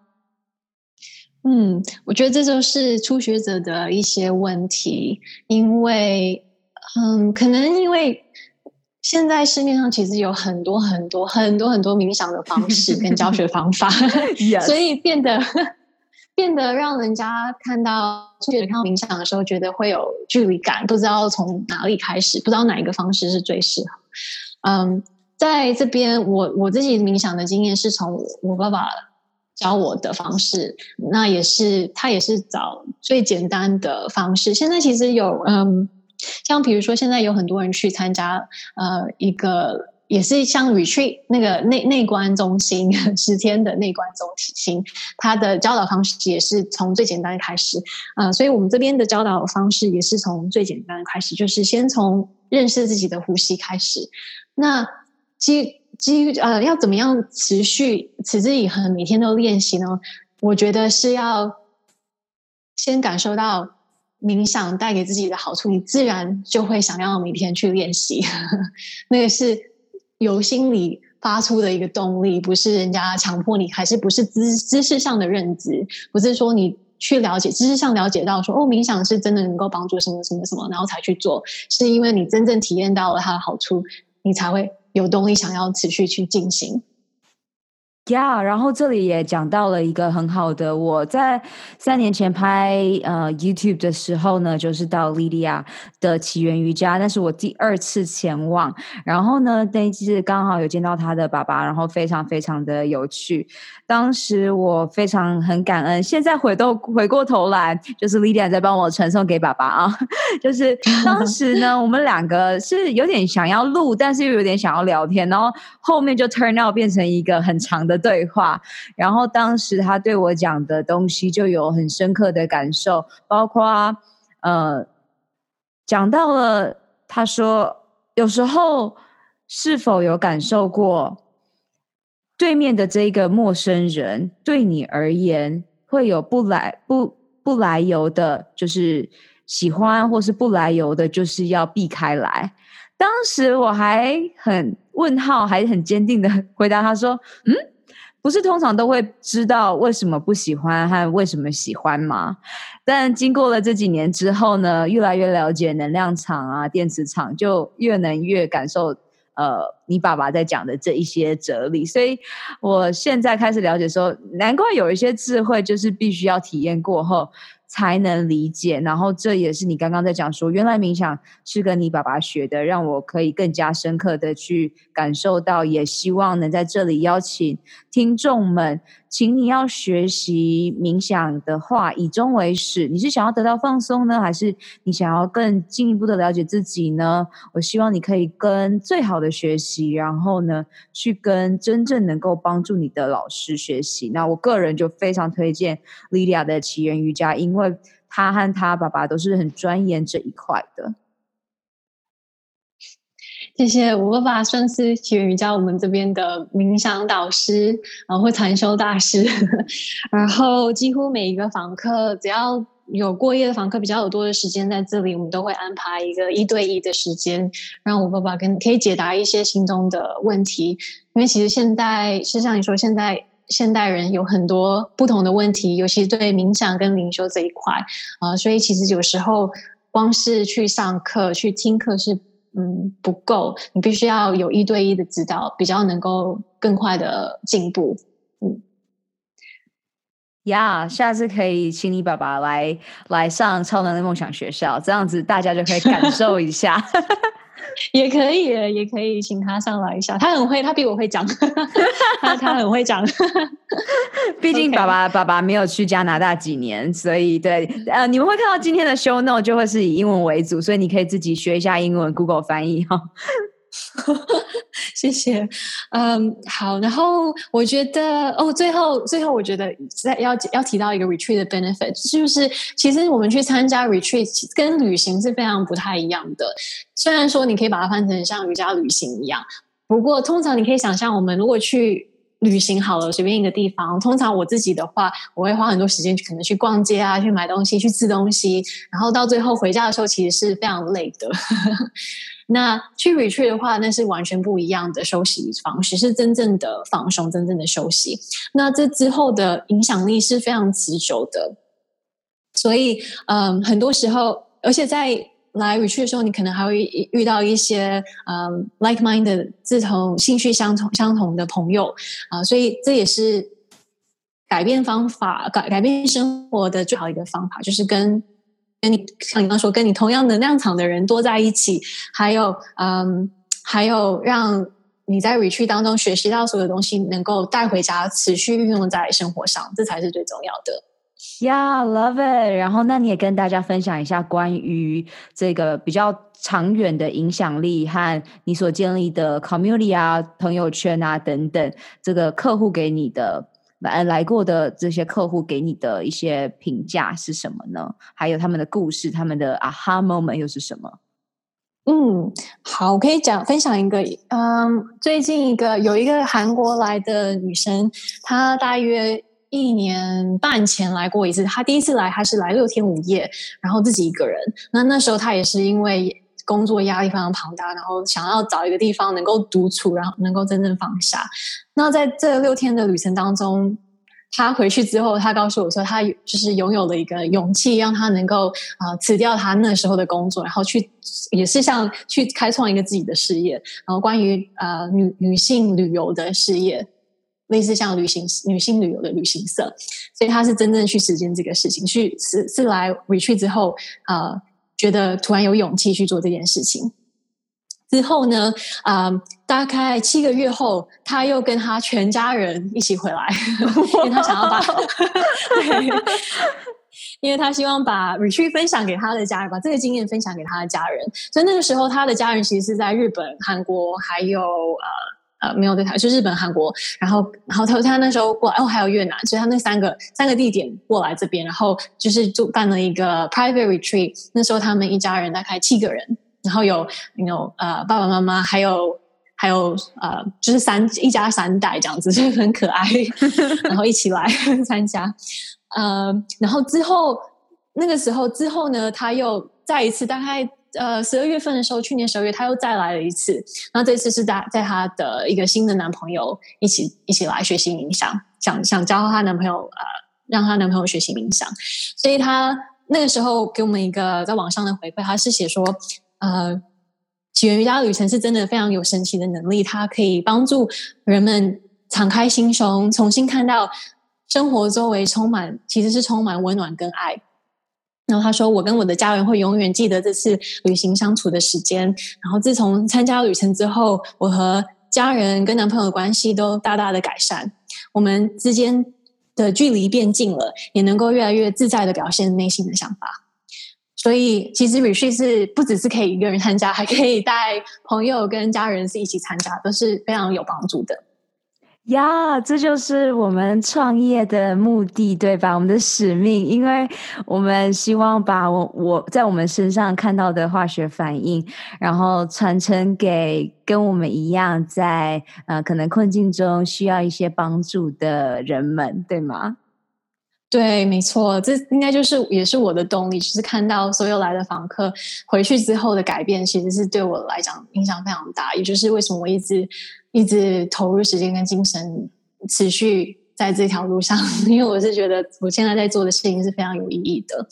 嗯，我觉得这就是初学者的一些问题，因为，嗯，可能因为现在市面上其实有很多很多很多很多冥想的方式跟教学方法 所以变得变得让人家看到初学者看到冥想的时候，觉得会有距离感，不知道从哪里开始，不知道哪一个方式是最适合。嗯，在这边，我我自己冥想的经验是从我爸爸。教我的方式，那也是他也是找最简单的方式。现在其实有嗯，像比如说现在有很多人去参加呃一个也是像 retreat 那个内内观中心十天的内观中心，他的教导方式也是从最简单开始。呃，所以我们这边的教导方式也是从最简单开始，就是先从认识自己的呼吸开始。那基基于呃，要怎么样持续持之以恒，每天都练习呢？我觉得是要先感受到冥想带给自己的好处，你自然就会想要每天去练习。那个是由心里发出的一个动力，不是人家强迫你，还是不是知知识上的认知？不是说你去了解知识上了解到说哦，冥想是真的能够帮助什么什么什么，然后才去做，是因为你真正体验到了它的好处，你才会。有动力想要持续去进行。呀，yeah, 然后这里也讲到了一个很好的，我在三年前拍呃 YouTube 的时候呢，就是到莉莉亚的起源瑜伽，那是我第二次前往。然后呢，那一次刚好有见到他的爸爸，然后非常非常的有趣。当时我非常很感恩。现在回头回过头来，就是莉莉亚在帮我传送给爸爸啊。就是当时呢，我们两个是有点想要录，但是又有点想要聊天，然后后面就 turn out 变成一个很长的。对话，然后当时他对我讲的东西就有很深刻的感受，包括呃，讲到了他说，有时候是否有感受过对面的这个陌生人对你而言会有不来不不来由的，就是喜欢，或是不来由的，就是要避开来。当时我还很问号，还很坚定的回答他说：“嗯。”不是通常都会知道为什么不喜欢和为什么喜欢吗？但经过了这几年之后呢，越来越了解能量场啊、电磁场，就越能越感受呃你爸爸在讲的这一些哲理。所以我现在开始了解说，难怪有一些智慧就是必须要体验过后。才能理解，然后这也是你刚刚在讲说，原来冥想是跟你爸爸学的，让我可以更加深刻的去感受到，也希望能在这里邀请听众们，请你要学习冥想的话，以终为始，你是想要得到放松呢，还是你想要更进一步的了解自己呢？我希望你可以跟最好的学习，然后呢，去跟真正能够帮助你的老师学习。那我个人就非常推荐莉莉亚的起源瑜伽，因为。因为他和他爸爸都是很钻研这一块的。谢谢，我爸爸算是起源瑜伽我们这边的冥想导师，然后禅修大师。然后几乎每一个访客，只要有过夜的访客比较有多的时间在这里，我们都会安排一个一对一的时间，让我爸爸跟可以解答一些心中的问题。因为其实现在是像你说，现在现代人有很多不同的问题，尤其对冥想跟灵修这一块啊、所以其实有时候光是去上课去听课是嗯不够，你必须要有一对一的指导，比较能够更快的进步。嗯。呀下次可以请你爸爸来来上超能力梦想学校，这样子大家就可以感受一下。也可以，也可以请他上来一下。他很会，他比我会讲，他他很会讲。毕竟爸爸爸爸没有去加拿大几年，所以对呃，你们会看到今天的 show note 就会是以英文为主，所以你可以自己学一下英文，Google 翻译哈。谢谢，嗯，好，然后我觉得哦，最后最后，我觉得在要要提到一个 retreat 的 benefit，就是其实我们去参加 retreat 跟旅行是非常不太一样的。虽然说你可以把它翻成像瑜伽旅行一样，不过通常你可以想象，我们如果去旅行好了，随便一个地方，通常我自己的话，我会花很多时间可能去逛街啊，去买东西，去吃东西，然后到最后回家的时候，其实是非常累的。那去 retreat 的话，那是完全不一样的休息方式，是真正的放松，真正的休息。那这之后的影响力是非常持久的。所以，嗯，很多时候，而且在来 retreat 的时候，你可能还会遇到一些嗯 like mind 的志同兴趣相同相同的朋友啊，所以这也是改变方法、改改变生活的最好一个方法，就是跟。跟你像你刚说，跟你同样能量场的人多在一起，还有嗯，还有让你在 retreat 当中学习到所有东西，能够带回家，持续运用在生活上，这才是最重要的。Yeah，love it。然后，那你也跟大家分享一下关于这个比较长远的影响力和你所建立的 community 啊、朋友圈啊等等，这个客户给你的。来来过的这些客户给你的一些评价是什么呢？还有他们的故事，他们的 aha moment 又是什么？嗯，好，我可以讲分享一个，嗯，最近一个有一个韩国来的女生，她大约一年半前来过一次。他第一次来，他是来六天五夜，然后自己一个人。那那时候他也是因为工作压力非常庞大，然后想要找一个地方能够独处，然后能够真正放下。那在这六天的旅程当中，他回去之后，他告诉我说，他就是拥有了一个勇气，让他能够啊、辞掉他那时候的工作，然后去也是像去开创一个自己的事业，然后关于、呃、女女性旅游的事业，类似像旅行女性旅游的旅行社，所以他是真正去实践这个事情，去是是来 retreat 之后啊、呃，觉得突然有勇气去做这件事情。之后呢，啊、呃，大概七个月后，他又跟他全家人一起回来，因为他想要把，对，因为他希望把 retreat 分享给他的家人，把这个经验分享给他的家人。所以那个时候，他的家人其实是在日本、韩国，还有呃呃没有在台，就日本、韩国。然后，然后他他那时候过来，哦，还有越南，所以他那三个三个地点过来这边，然后就是就办了一个 private retreat。那时候他们一家人大概七个人。然后有有呃爸爸妈妈，还有还有呃就是三一家三代这样子，就很可爱。然后一起来 参加，呃，然后之后那个时候之后呢，他又再一次，大概呃十二月份的时候，去年十二月他又再来了一次。那这次是在在他的一个新的男朋友一起一起来学习冥想，想想教她男朋友呃让她男朋友学习冥想。所以他那个时候给我们一个在网上的回馈，他是写说。呃，起源瑜伽旅程是真的非常有神奇的能力，它可以帮助人们敞开心胸，重新看到生活周围充满，其实是充满温暖跟爱。然后他说：“我跟我的家人会永远记得这次旅行相处的时间。然后自从参加旅程之后，我和家人跟男朋友的关系都大大的改善，我们之间的距离变近了，也能够越来越自在的表现内心的想法。”所以，其实 retreat 是不只是可以一个人参加，还可以带朋友跟家人是一起参加，都是非常有帮助的。呀，这就是我们创业的目的，对吧？我们的使命，因为我们希望把我我在我们身上看到的化学反应，然后传承给跟我们一样在呃可能困境中需要一些帮助的人们，对吗？对，没错，这应该就是也是我的动力，就是看到所有来的访客回去之后的改变，其实是对我来讲影响非常大，也就是为什么我一直一直投入时间跟精神，持续在这条路上，因为我是觉得我现在在做的事情是非常有意义的。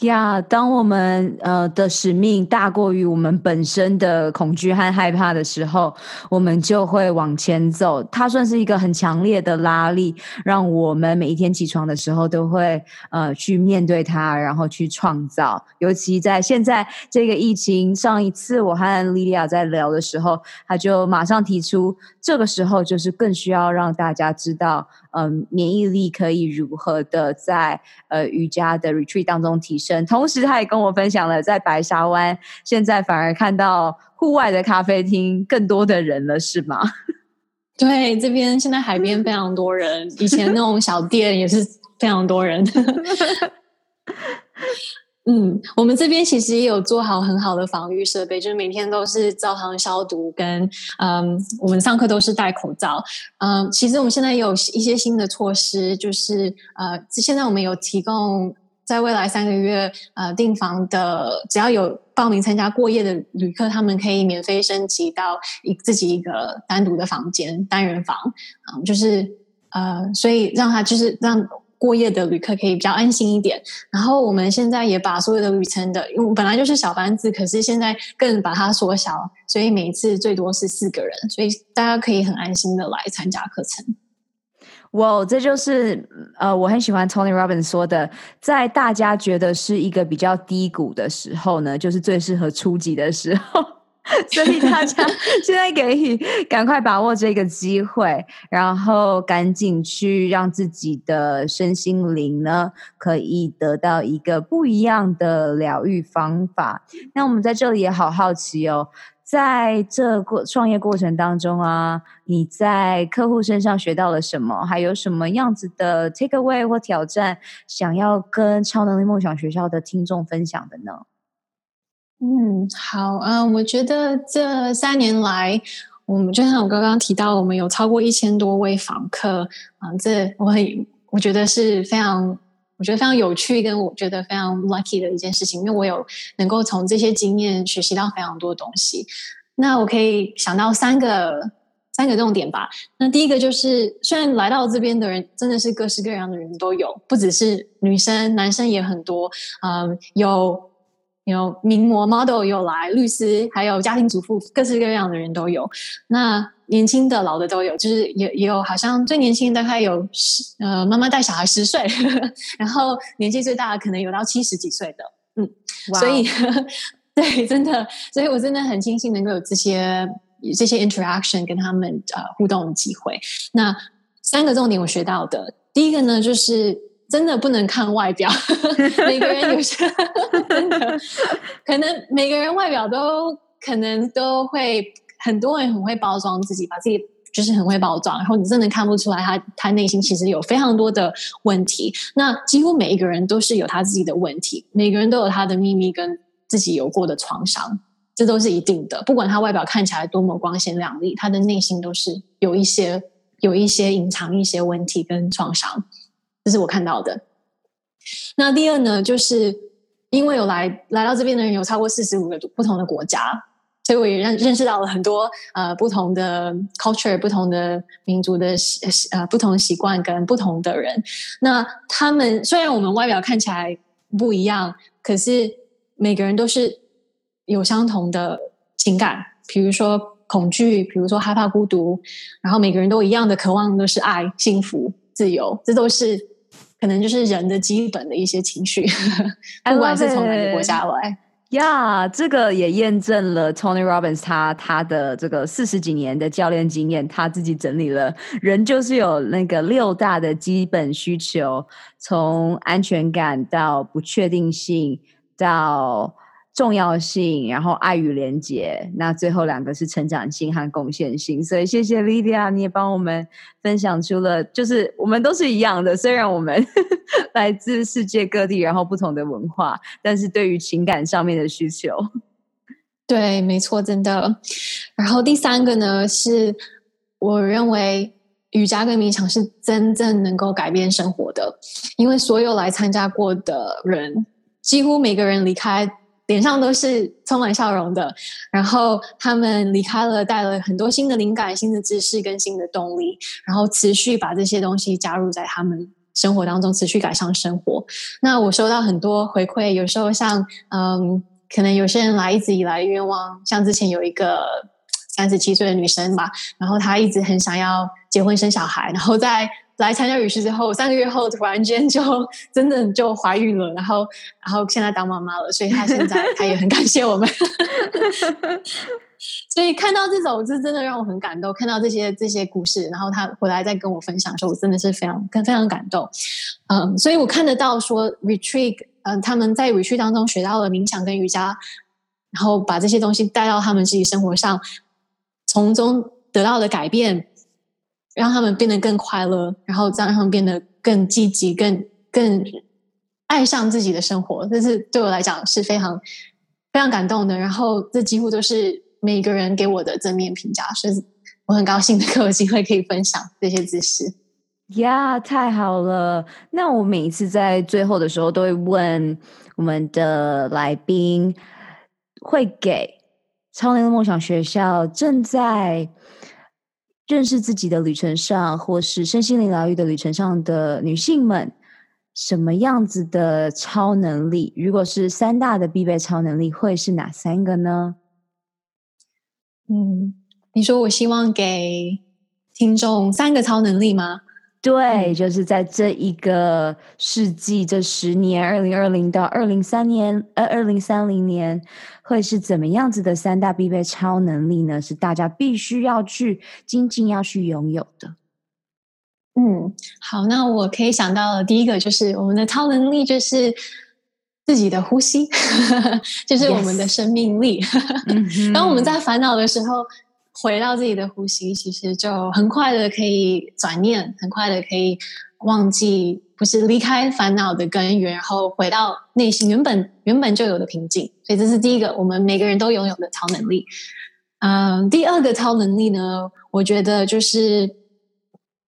呀，yeah, 当我们呃的使命大过于我们本身的恐惧和害怕的时候，我们就会往前走。它算是一个很强烈的拉力，让我们每一天起床的时候都会呃去面对它，然后去创造。尤其在现在这个疫情，上一次我和莉莉亚在聊的时候，她就马上提出，这个时候就是更需要让大家知道。嗯，免疫力可以如何的在呃瑜伽的 retreat 当中提升？同时，他也跟我分享了，在白沙湾现在反而看到户外的咖啡厅更多的人了，是吗？对，这边现在海边非常多人，以前那种小店也是非常多人。嗯，我们这边其实也有做好很好的防御设备，就是每天都是照常消毒跟，跟嗯，我们上课都是戴口罩。嗯，其实我们现在有一些新的措施，就是呃，现在我们有提供在未来三个月呃订房的，只要有报名参加过夜的旅客，他们可以免费升级到一自己一个单独的房间，单人房。嗯，就是呃，所以让他就是让。过夜的旅客可以比较安心一点，然后我们现在也把所有的旅程的，因为本来就是小班次，可是现在更把它缩小，所以每一次最多是四个人，所以大家可以很安心的来参加课程。哇，wow, 这就是呃，我很喜欢 Tony Robbins 说的，在大家觉得是一个比较低谷的时候呢，就是最适合初级的时候。所以大家 现在可以赶快把握这个机会，然后赶紧去让自己的身心灵呢，可以得到一个不一样的疗愈方法。那我们在这里也好好奇哦，在这过创业过程当中啊，你在客户身上学到了什么？还有什么样子的 take away 或挑战，想要跟超能力梦想学校的听众分享的呢？嗯，好，嗯，我觉得这三年来，我们就像我刚刚提到，我们有超过一千多位访客，啊，这我很，我觉得是非常，我觉得非常有趣，跟我觉得非常 lucky 的一件事情，因为我有能够从这些经验学习到非常多东西。那我可以想到三个三个重点吧。那第一个就是，虽然来到这边的人真的是各式各样的人都有，不只是女生，男生也很多，嗯，有。有名模 model 有来，律师还有家庭主妇，各式各样的人都有。那年轻的、老的都有，就是也也有，好像最年轻的大概有十呃，妈妈带小孩十岁，然后年纪最大的可能有到七十几岁的，嗯.所以 对，真的，所以我真的很庆幸能够有这些这些 interaction 跟他们呃互动的机会。那三个重点我学到的，第一个呢就是。真的不能看外表，每个人有些 真的可能每个人外表都可能都会，很多人很会包装自己，把自己就是很会包装，然后你真的看不出来他他内心其实有非常多的问题。那几乎每一个人都是有他自己的问题，每个人都有他的秘密跟自己有过的创伤，这都是一定的。不管他外表看起来多么光鲜亮丽，他的内心都是有一些有一些隐藏一些问题跟创伤。这是我看到的。那第二呢，就是因为有来来到这边的人有超过四十五个不同的国家，所以我也认认识到了很多呃不同的 culture、不同的民族的习呃不同的习惯跟不同的人。那他们虽然我们外表看起来不一样，可是每个人都是有相同的情感，比如说恐惧，比如说害怕孤独，然后每个人都一样的渴望的是爱、幸福、自由，这都是。可能就是人的基本的一些情绪，不管是从哪个国家来呀，这个也验证了 Tony Robbins 他他的这个四十几年的教练经验，他自己整理了，人就是有那个六大的基本需求，从安全感到不确定性到。重要性，然后爱与连结，那最后两个是成长性和贡献性。所以谢谢 Lydia，你也帮我们分享出了，就是我们都是一样的，虽然我们 来自世界各地，然后不同的文化，但是对于情感上面的需求，对，没错，真的。然后第三个呢，是我认为瑜伽跟冥想是真正能够改变生活的，因为所有来参加过的人，几乎每个人离开脸上都是充满笑容的。然后他们离开了，带了很多新的灵感、新的知识跟新的动力，然后持续把这些东西加入在他们生活当中，持续改善生活。那我收到很多回馈，有时候像嗯，可能有些人来一直以来的愿望，像之前有一个三十七岁的女生吧，然后她一直很想要。结婚生小孩，然后在来参加语序之后，三个月后突然间就 真的就怀孕了，然后然后现在当妈妈了，所以她现在 她也很感谢我们。所以看到这种，是真的让我很感动。看到这些这些故事，然后她回来再跟我分享的时候，我真的是非常跟非常感动。嗯，所以我看得到说 retreat，嗯，他们在 retreat 当中学到了冥想跟瑜伽，然后把这些东西带到他们自己生活上，从中得到的改变。让他们变得更快乐，然后让他们变得更积极、更更爱上自己的生活。这是对我来讲是非常非常感动的。然后这几乎都是每一个人给我的正面评价，所以我很高兴能够有机会可以分享这些知识。呀太好了！那我每一次在最后的时候都会问我们的来宾，会给超能的梦想学校正在。认识自己的旅程上，或是身心灵疗愈的旅程上的女性们，什么样子的超能力？如果是三大的必备超能力，会是哪三个呢？嗯，你说我希望给听众三个超能力吗？对，就是在这一个世纪，这十年，二零二零到二零三年，呃，二零三零年，会是怎么样子的三大必备超能力呢？是大家必须要去精进、要去拥有的。嗯，好，那我可以想到的第一个就是我们的超能力，就是自己的呼吸，就是我们的生命力。当我们在烦恼的时候。回到自己的呼吸，其实就很快的可以转念，很快的可以忘记，不是离开烦恼的根源，然后回到内心原本原本就有的平静。所以这是第一个，我们每个人都拥有的超能力。嗯，第二个超能力呢，我觉得就是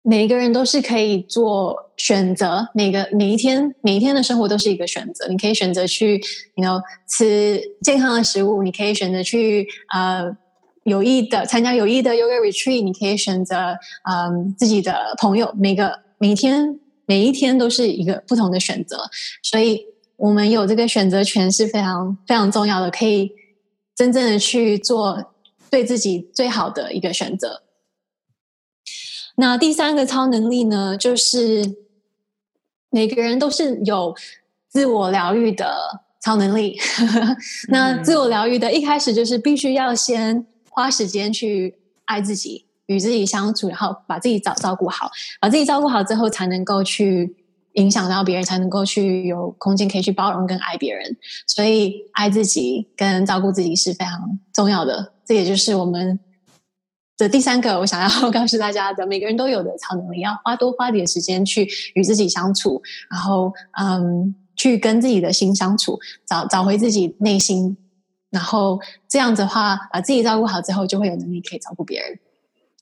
每一个人都是可以做选择，每个每一天每一天的生活都是一个选择。你可以选择去，you know，吃健康的食物，你可以选择去，呃。有意的参加有意的 yoga retreat，你可以选择嗯自己的朋友，每个每天每一天都是一个不同的选择，所以我们有这个选择权是非常非常重要的，可以真正的去做对自己最好的一个选择。那第三个超能力呢，就是每个人都是有自我疗愈的超能力。那自我疗愈的一开始就是必须要先。花时间去爱自己，与自己相处，然后把自己照照顾好，把自己照顾好之后，才能够去影响到别人，才能够去有空间可以去包容跟爱别人。所以，爱自己跟照顾自己是非常重要的。这也就是我们的第三个，我想要 告诉大家的，每个人都有的超能力，要花多花点时间去与自己相处，然后嗯，去跟自己的心相处，找找回自己内心。然后这样子的话，把自己照顾好之后，就会有能力可以照顾别人。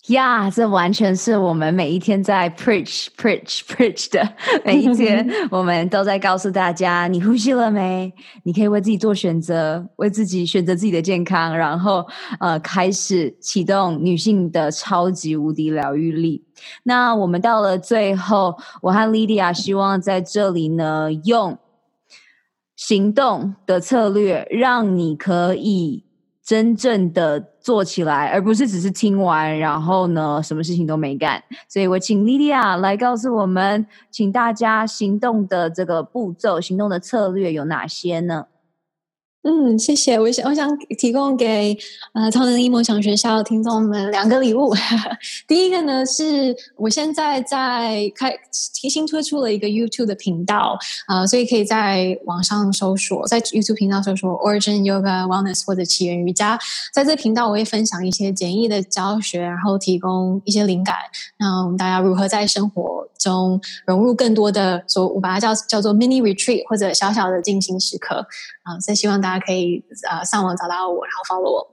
呀，yeah, 这完全是我们每一天在 preach preach preach 的每一天，我们都在告诉大家：你呼吸了没？你可以为自己做选择，为自己选择自己的健康，然后呃，开始启动女性的超级无敌疗愈力。那我们到了最后，我和 Lydia 希望在这里呢用。行动的策略，让你可以真正的做起来，而不是只是听完，然后呢，什么事情都没干。所以我请莉莉亚来告诉我们，请大家行动的这个步骤，行动的策略有哪些呢？嗯，谢谢。我想，我想提供给呃超能力梦想学校的听众们两个礼物。第一个呢，是我现在在开提新推出了一个 YouTube 的频道啊、呃，所以可以在网上搜索，在 YouTube 频道搜索 Origin Yoga Wellness 或者起源瑜伽。在这频道，我会分享一些简易的教学，然后提供一些灵感，让我们大家如何在生活中融入更多的，说我把它叫叫做 Mini Retreat 或者小小的静心时刻啊，所以希望大家。可以呃上网找到我，然后 follow 我。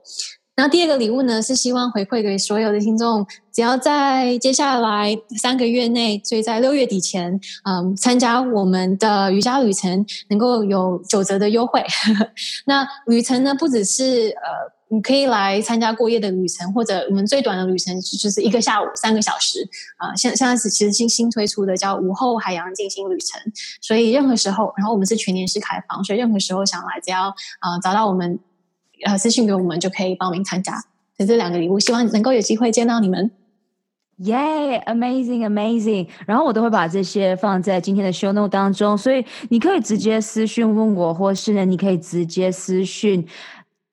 那第二个礼物呢，是希望回馈给所有的听众，只要在接下来三个月内，所以在六月底前，嗯，参加我们的瑜伽旅程，能够有九折的优惠。那旅程呢，不只是呃。你可以来参加过夜的旅程，或者我们最短的旅程就是一个下午三个小时啊。现、现在是其实新新推出的叫午后海洋进行旅程，所以任何时候，然后我们是全年式开放，所以任何时候想来，只要啊、找到我们，呃私信给我们就可以报名参加。所以这两个礼物，希望能够有机会见到你们。耶、yeah，amazing amazing！然后我都会把这些放在今天的 show note 当中，所以你可以直接私讯问我，或是呢，你可以直接私讯。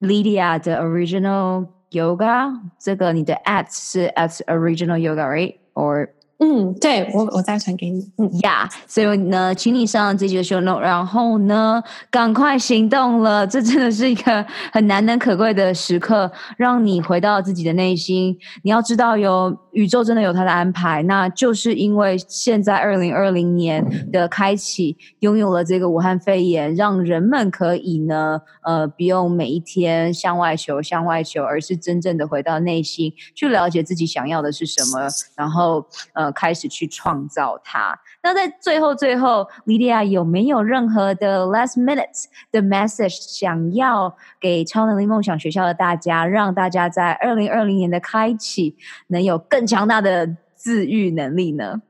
Lydia 的 Original Yoga，这个你的 at 是 at Original Yoga，right？Or 嗯，对，我我再传给你。嗯呀所以呢，请你上这几个 show note，然后呢，赶快行动了。这真的是一个很难能可贵的时刻，让你回到自己的内心。你要知道有。宇宙真的有它的安排，那就是因为现在二零二零年的开启，拥有了这个武汉肺炎，让人们可以呢，呃，不用每一天向外求、向外求，而是真正的回到内心，去了解自己想要的是什么，然后呃，开始去创造它。那在最后最后，Lydia 有没有任何的 last minutes 的 message 想要给超能力梦想学校的大家，让大家在二零二零年的开启能有更强大的自愈能力呢？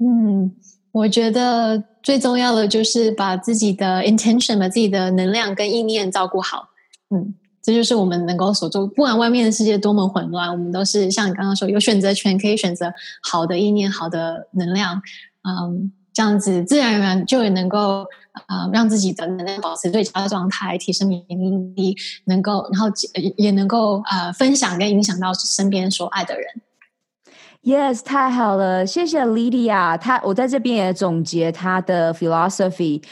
嗯，我觉得最重要的就是把自己的 intention、把自己的能量跟意念照顾好。嗯，这就是我们能够所做。不管外面的世界多么混乱，我们都是像你刚刚说，有选择权，可以选择好的意念、好的能量。嗯，这样子自然而然就也能够啊、让自己的能量保持最佳的状态，提升免疫力，能够，然后也能够呃分享跟影响到身边所爱的人。Yes，太好了，谢谢 Lydia。他我在这边也总结他的 philosophy。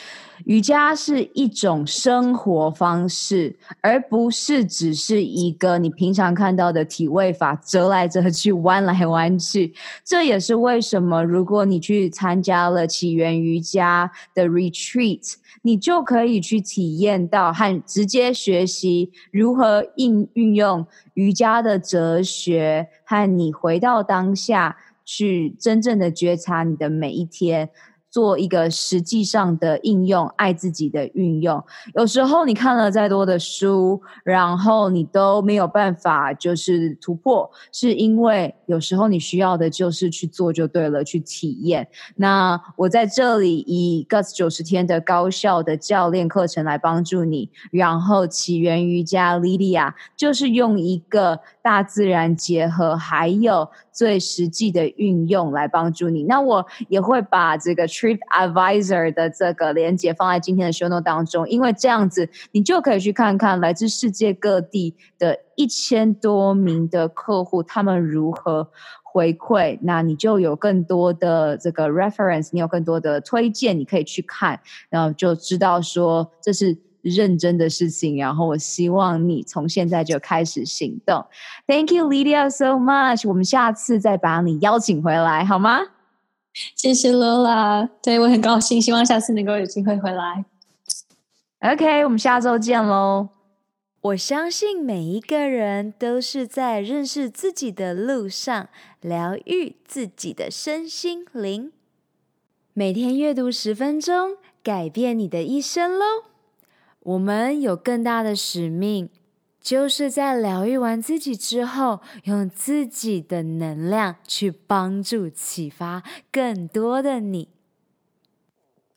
瑜伽是一种生活方式，而不是只是一个你平常看到的体位法，折来折去，弯来弯去。这也是为什么，如果你去参加了起源瑜伽的 retreat，你就可以去体验到和直接学习如何应运用瑜伽的哲学，和你回到当下去真正的觉察你的每一天。做一个实际上的应用，爱自己的运用。有时候你看了再多的书，然后你都没有办法就是突破，是因为有时候你需要的就是去做就对了，去体验。那我在这里以 Guts 九十天的高效的教练课程来帮助你，然后起源瑜伽 Lydia 就是用一个大自然结合，还有最实际的运用来帮助你。那我也会把这个。Trip Advisor 的这个连接放在今天的 show note 当中，因为这样子你就可以去看看来自世界各地的一千多名的客户他们如何回馈，那你就有更多的这个 reference，你有更多的推荐，你可以去看，然后就知道说这是认真的事情。然后我希望你从现在就开始行动。Thank you, Lydia, so much。我们下次再把你邀请回来，好吗？谢谢 Lola，对，我很高兴，希望下次能够有机会回来。OK，我们下周见喽！我相信每一个人都是在认识自己的路上，疗愈自己的身心灵。每天阅读十分钟，改变你的一生喽！我们有更大的使命。就是在疗愈完自己之后，用自己的能量去帮助、启发更多的你。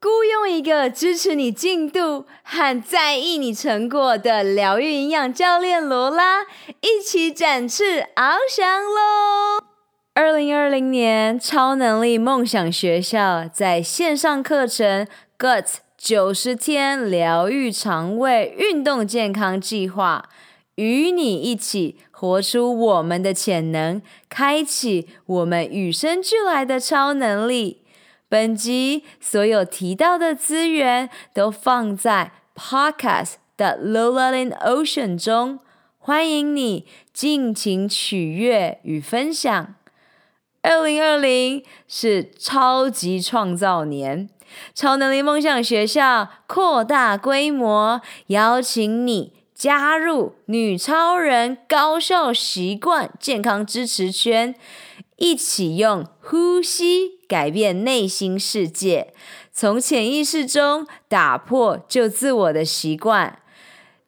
雇佣一个支持你进度和在意你成果的疗愈营养教练罗拉，一起展翅翱翔喽！二零二零年超能力梦想学校在线上课程 Guts 九十天疗愈肠胃运动健康计划。与你一起活出我们的潜能，开启我们与生俱来的超能力。本集所有提到的资源都放在 Podcast 的 Lola in Ocean 中，欢迎你尽情取悦与分享。二零二零是超级创造年，超能力梦想学校扩大规模，邀请你。加入女超人高效习惯健康支持圈，一起用呼吸改变内心世界，从潜意识中打破旧自我的习惯。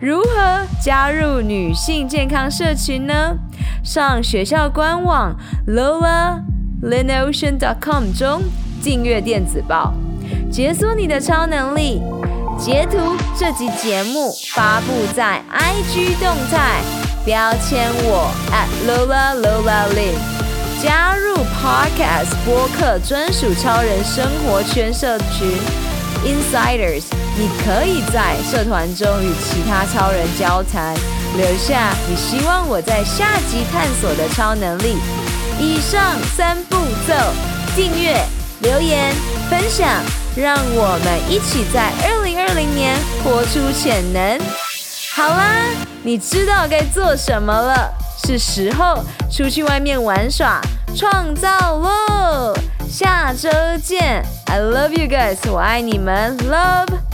如何加入女性健康社群呢？上学校官网 lolalinnocean.com 中订阅电子报，解锁你的超能力。截图这集节目发布在 IG 动态，标签我 at @lolaLolaLin，加入 Podcast 播客专属超人生活圈社群 Insiders，你可以在社团中与其他超人交谈。留下你希望我在下集探索的超能力。以上三步骤：订阅、留言、分享，让我们一起在二零二零年活出潜能。好啦，你知道该做什么了，是时候出去外面玩耍、创造喽！下周见，I love you guys，我爱你们，Love。